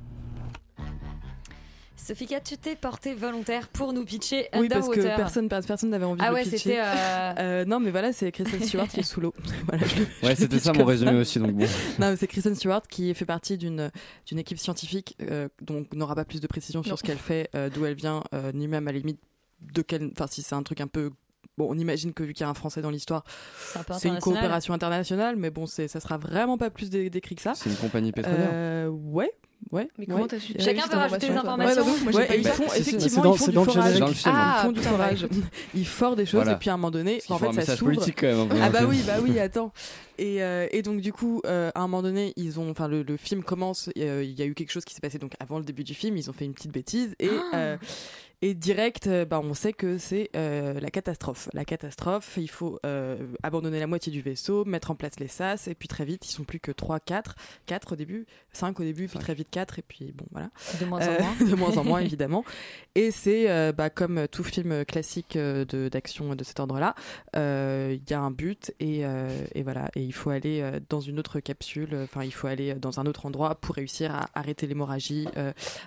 Sophie, tu t'es portée volontaire pour nous pitcher Oui, parce Underwater. que personne personne n'avait envie Ah de ouais, le pitcher. c'était, euh, Euh, non, mais voilà, c'est Kristen Stewart qui est sous l'eau. Voilà, je Ouais, c'était ça mon résumé aussi, donc bon. non, mais c'est Kristen Stewart qui fait partie d'une d'une équipe scientifique, euh, donc on n'aura pas plus de précision sur Non. ce qu'elle fait, euh, d'où elle vient, euh, ni même à la limite de quel. Enfin, si c'est un truc un peu. Bon, on imagine que vu qu'il y a un Français dans l'histoire, C'est une international. coopération internationale, mais bon, c'est ça sera vraiment pas plus dé- décrit que ça. C'est une compagnie pétrolière. Euh, ouais. Ouais, Mais ouais. comment t'as su Chacun peut rajouter des informations. Ouais, bah moi, Ouais, pas eu ils font- c'est effectivement, dans- ils font c'est du forage. Dans le film. Ah, ils font du forage. ouais. Ils forent des choses Voilà. et puis à un moment donné, en fait, un ça message s'ouvre. Ah le bah oui, bah oui, attends. Et, euh, et donc du coup, euh, à un moment donné, ils ont, enfin le, le film commence, euh, il y a eu quelque chose qui s'est passé donc avant le début du film, ils ont fait une petite bêtise et Ah. Et direct, euh, bah, on sait que c'est euh, la catastrophe. La catastrophe, il faut euh, abandonner la moitié du vaisseau, mettre en place les sas et puis très vite, ils sont plus que 3, 4, 4 au début, 5 au début, puis très vite 4 et puis bon voilà. De moins en moins. de moins en moins évidemment. Et c'est bah, comme tout film classique de- d'action de, cet ordre-là, il y a un but et, et voilà. Et il faut aller dans une autre capsule, enfin il faut aller dans un autre endroit pour réussir à arrêter l'hémorragie,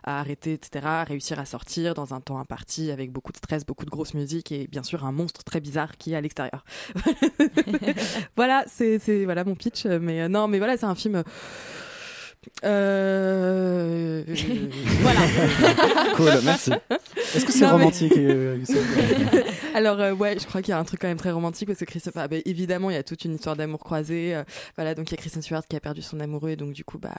à arrêter, etc. à réussir à sortir dans un temps imparti avec beaucoup de stress, beaucoup de grosse musique et bien sûr un monstre très bizarre qui est à l'extérieur. voilà, c'est voilà mon pitch. Mais euh, non, mais voilà, c'est un film. Voilà. Cool, merci. Est-ce que c'est Non, mais- romantique euh, Alors euh, ouais, je crois qu'il y a un truc quand même très romantique parce que Christophe, ah, bah, évidemment, il y a toute une histoire d'amour croisé. euh, voilà, donc il y a Kristen Stewart qui a perdu son amoureux et donc du coup, bah,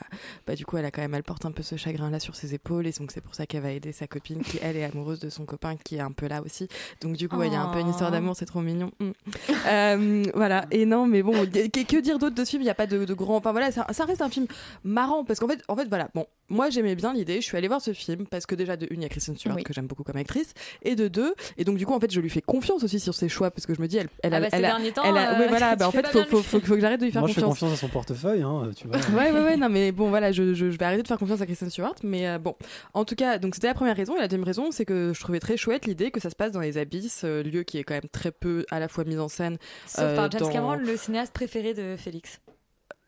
bah du coup, elle a quand même, elle porte un peu ce chagrin là sur ses épaules et donc c'est pour ça qu'elle va aider sa copine qui elle est amoureuse de son copain qui est un peu là aussi. Donc du coup, il y a un peu une histoire d'amour, c'est trop mignon. Mm. Euh, voilà. Et non, mais bon, que, que dire d'autre de ce film? Il n'y a pas de, de grand. Enfin voilà, ça, ça reste un film marrant Non, parce qu'en fait, en fait, voilà. Bon, moi j'aimais bien l'idée. Je suis allée voir ce film parce que déjà de une, il y a Kristen Stewart Oui. que j'aime beaucoup comme actrice, et de deux, et donc du coup en fait je lui fais confiance aussi sur ses choix parce que je me dis elle, elle, Ah a- bah, ces elle a- temps, elle a- euh, ouais, voilà, bah, en fait faut, faut, lui. faut, faut que j'arrête de lui faire Moi, je fais confiance. confiance à son portefeuille, hein, tu vois. ouais, ouais, ouais, non, mais bon, voilà, je, je, je vais arrêter de faire confiance à Kristen Stewart, mais euh, bon. En tout cas, donc c'était la première raison, et la deuxième raison, c'est que je trouvais très chouette l'idée que ça se passe dans les abysses, euh, lieu qui est quand même très peu à la fois mis en scène. Sauf euh, par James dans- Cameron, le cinéaste préféré de Félix.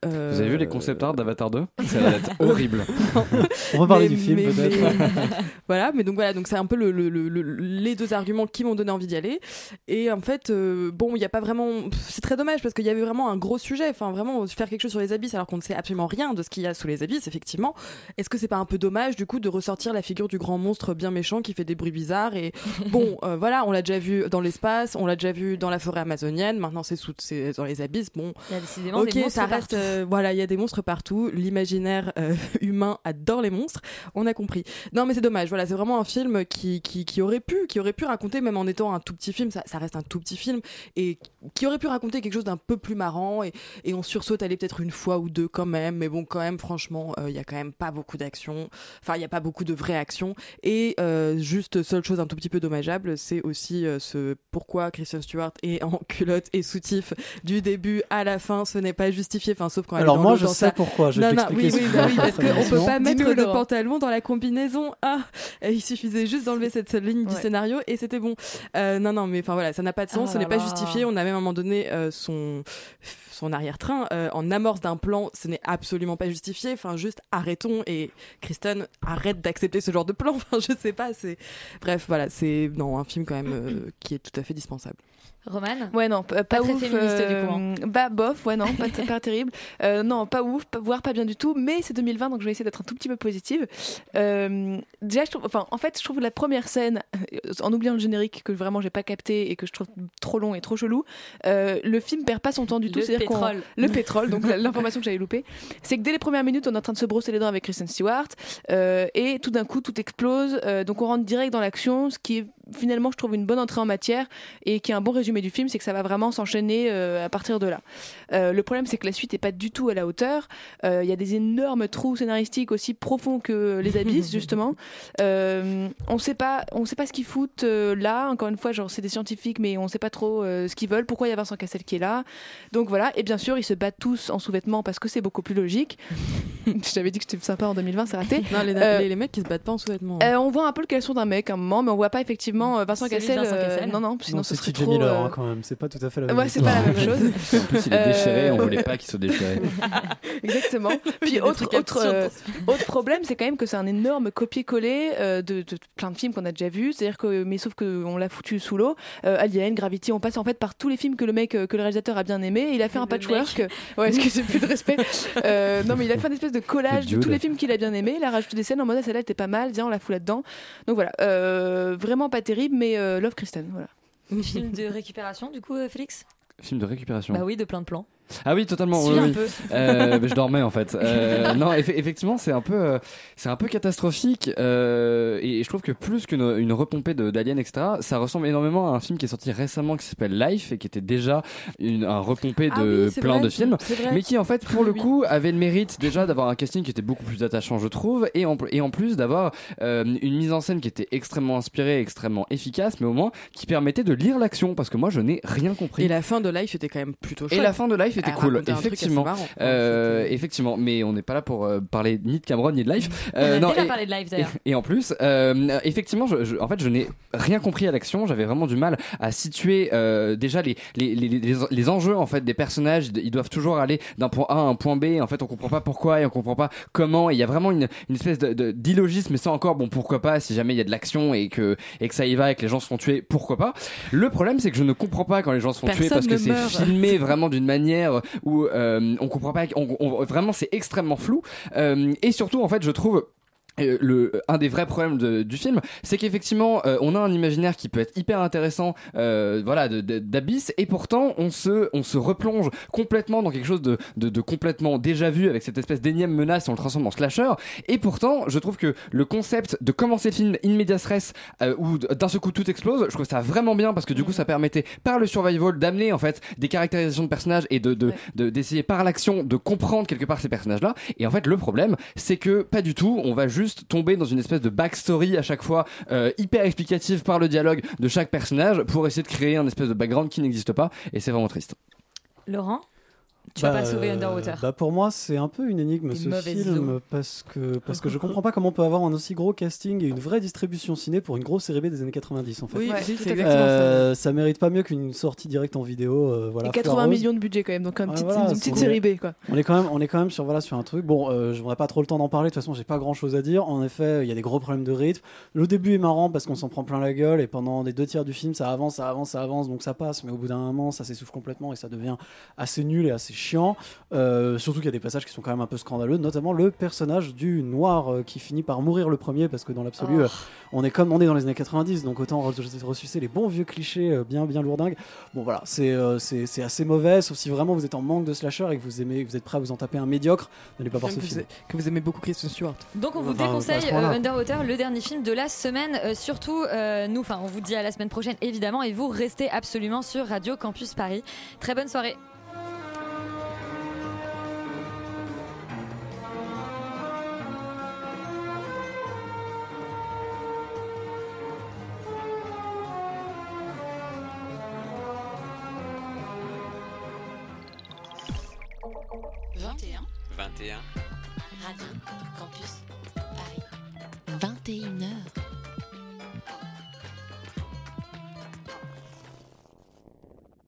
Euh, Vous avez vu les concept art d'Avatar 2 Ça va être horrible. On va parler Mais- du film, mais- peut-être. mais- voilà, mais donc voilà, donc c'est un peu le, le- le- le- les deux arguments qui m'ont donné envie d'y aller. Et en fait, euh, bon, il n'y a pas vraiment. C'est très dommage parce qu'il y avait vraiment un gros sujet. Enfin, vraiment, faire quelque chose sur les abysses alors qu'on ne sait absolument rien de ce qu'il y a sous les abysses, effectivement. Est-ce que c'est pas un peu dommage, du coup, de ressortir la figure du grand monstre bien méchant qui fait des bruits bizarres Et bon, euh, voilà, on l'a déjà vu dans l'espace, on l'a déjà vu dans la forêt amazonienne, maintenant c'est sous- c'est dans les abysses. Bon, Il y a décidément ok, ça reste. Euh, voilà, il y a des monstres partout. L'imaginaire euh, humain adore les monstres. On a compris. Non, mais c'est dommage. Voilà, c'est vraiment un film qui, qui, aurait pu, qui aurait pu raconter, même en étant un tout petit film, ça, reste un tout petit film, et qui aurait pu raconter quelque chose d'un peu plus marrant. Et, on sursaute aller peut-être une fois ou deux quand même. Mais bon, quand même, franchement, euh, il y a quand même pas beaucoup d'action. Enfin, il y a pas beaucoup de vraie action. Et euh, juste seule chose un tout petit peu dommageable, c'est aussi euh, ce pourquoi Christian Stewart est en culotte et soutif du début à la fin. Ce n'est pas justifié. Enfin, sauf quand elle est Alors moi, je dans sais sa- pourquoi, je non, non, oui, bah oui, parce qu'on peut pas mettre Laurent. pantalon dans la combinaison. Ah, et il suffisait juste d'enlever cette seule ligne du scénario et c'était bon. Euh, non, non, mais enfin voilà, ça n'a pas de sens, Ah ce n'est pas justifié. On a même à un moment donné euh, son son arrière-train euh, en amorce d'un plan, ce n'est absolument pas justifié. Enfin, juste arrêtons et Kristen arrête d'accepter ce genre de plan. Enfin, je sais pas. C'est bref, voilà, c'est non un film quand même euh, qui est tout à fait dispensable. Roman Ouais, non, pas, Pas très ouf. féministe, du coup, euh, Bah, bof, ouais, non, pas, pas terrible. Euh, non, pas ouf, pas- voire pas bien du tout, mais c'est 2020, donc je vais essayer d'être un tout petit peu positive. Euh, déjà, je trouve, enfin, en fait, je trouve la première scène, en oubliant le générique que vraiment j'ai pas capté et que je trouve trop long et trop chelou, le film perd pas son temps du tout. Le pétrole. Le pétrole, donc l'information que j'avais loupée, c'est que dès les premières minutes, on est en train de se brosser les dents avec Kristen Stewart, et tout d'un coup, tout explose, donc on rentre direct dans l'action, ce qui est finalement, je trouve, une bonne entrée en matière et qui est un bon résumé du film, c'est que ça va vraiment s'enchaîner euh, à partir de là. Euh, le problème, c'est que la suite n'est pas du tout à la hauteur. Euh, Il y a des énormes trous scénaristiques aussi profonds que les abysses, justement. On sait pas, on sait pas ce qu'ils foutent là. Encore une fois, genre c'est des scientifiques, mais on sait pas trop ce qu'ils veulent. Pourquoi il y a Vincent Cassel qui est là? Donc voilà. Et bien sûr, ils se battent tous en sous-vêtements parce que c'est beaucoup plus logique. Je t'avais dit que c'était sympa en 2020, c'est raté. Non, les, les, les mecs qui se battent pas en sous-vêtements. euh, on voit un peu le caleçon d'un mec à un moment, mais on voit pas effectivement euh, Vincent Cassel. Vincent euh, Cassel. non, non, sinon Non, ce c'est serait trop. Miller euh, hein, quand même, c'est pas tout à fait la même Ouais, c'est pas la même chose. En plus, il est déchiré, on Euh, voulait pas qu'il se déchirait. Exactement. Puis autre, autre, euh, autre problème, c'est quand même que c'est un énorme copier-coller euh, de, de plein de films qu'on a déjà vus. C'est-à-dire que, mais sauf qu'on l'a foutu sous l'eau. Euh, Alien, Gravity, on passe en fait par tous les films que le mec, que le réalisateur a bien aimé. Il a fait un patchwork. Ouais, excusez plus de respect. Euh, non, mais il a fait une espèce de collage de tous les films qu'il a bien aimé. Il a rajouté des scènes en mode ah, celle-là était pas mal. Viens, on la fout là-dedans. Donc voilà, Euh, vraiment pas terrible, mais euh, Love Kristen. Voilà. Film de récupération, du coup, euh, Félix? Film de récupération. Bah oui, de plein de plans. Ah oui, totalement. Oui, un oui. peu. Euh, je dormais en fait. Euh, non, eff- effectivement, c'est un peu, euh, c'est un peu catastrophique. euh, et, je trouve que plus qu'une une repompée de- d'Alien, etc., ça ressemble énormément à un film qui est sorti récemment qui s'appelle Life et qui était déjà une, un repompé Ah de oui, plein vrai, de films, mais qui en fait, pour le coup, avait le mérite déjà d'avoir un casting qui était beaucoup plus attachant, je trouve, et en, et en plus d'avoir euh, une mise en scène qui était extrêmement inspirée, extrêmement efficace, mais au moins qui permettait de lire l'action parce que moi, je n'ai rien compris. Et la fin de Life était quand même plutôt chouette. Et la fin de Life était Elle cool, effectivement. marrant. Euh, effectivement, mais on n'est pas là pour euh, parler ni de Cameron ni de Life. On a déjà et, parlé de Life, d'ailleurs. Et, et en plus, euh, effectivement, je, je- en fait, je n'ai rien compris à l'action. J'avais vraiment du mal à situer euh, déjà les, les, les, les, les enjeux en fait des personnages. Ils doivent toujours aller d'un point A à un point B. En fait, on comprend pas pourquoi et on comprend pas comment. Et il y a vraiment une, une espèce de, de- d'illogisme. Mais ça encore, bon, pourquoi pas Si jamais il y a de l'action et que et que ça y va et que les gens se font tuer, pourquoi pas Le problème, c'est que je ne comprends pas quand les gens se font tuer parce que c'est filmé vraiment d'une manière où euh, on comprend pas. on- on- vraiment, c'est extrêmement flou. Euh, et surtout, en fait, je trouve euh, le, un des vrais problèmes de- du film, c'est qu'effectivement, euh, on a un imaginaire qui peut être hyper intéressant, euh, voilà, d'abysse, et pourtant, on se, on se replonge complètement dans quelque chose de, de, de complètement déjà vu avec cette espèce d'énième menace, on le transforme en slasher. Et pourtant, je trouve que le concept de commencer le film in medias res, euh, où d'un seul coup tout explose, je trouve ça vraiment bien parce que du coup, ça permettait par le survival d'amener en fait des caractérisations de personnages et de de- de- d'essayer par l'action de comprendre quelque part ces personnages-là. Et en fait, le problème, c'est que pas du tout, on va juste tomber dans une espèce de backstory à chaque fois euh, hyper explicative par le dialogue de chaque personnage pour essayer de créer un espèce de background qui n'existe pas. Et c'est vraiment triste. Laurent? Tu vas Bah, pas sauver Underwater. bah pour moi, c'est un peu une énigme Des ce film parce que parce que je comprends pas comment on peut avoir un aussi gros casting et une vraie distribution ciné pour une grosse série B des années 90 en fait. Oui, Ouais, si, c'est c'est exactement euh, ça. mérite pas mieux qu'une sortie directe en vidéo. euh, voilà. Et 80 foireuse. millions de budget quand même, donc un Ouais, petit- voilà, une petite est- série B quoi. On est quand même, on est quand même sur voilà sur un truc. Bon, euh, je n'aurai pas trop le temps d'en parler. De toute façon, j'ai pas grand chose à dire. En effet, il y a des gros problèmes de rythme. Le début est marrant parce qu'on s'en prend plein la gueule et pendant les deux tiers du film, ça avance, ça avance, ça avance, donc ça passe. Mais au bout d'un moment, ça s'essouffle complètement et ça devient assez nul et assez chiant. Euh, surtout qu'il y a des passages qui sont quand même un peu scandaleux, notamment le personnage du noir euh, qui finit par mourir le premier parce que dans l'absolu, Oh. euh, on est comme on est dans les années 90, donc autant re- ressusciter les bons vieux clichés euh, bien bien lourdingues. Bon voilà, c'est euh, assez mauvais, sauf si vraiment vous êtes en manque de slasher et que vous aimez, vous êtes prêt à vous en taper un médiocre, n'allez pas voir ce que, vous, film. que vous aimez beaucoup Kristen Stewart. Donc on vous Enfin, déconseille euh, Underwater, le dernier film de la semaine. Euh, surtout, euh, nous, enfin, on vous dit à la semaine prochaine évidemment, et vous restez absolument sur Radio Campus Paris. Très bonne soirée. Vingt et un. 21. Radio Campus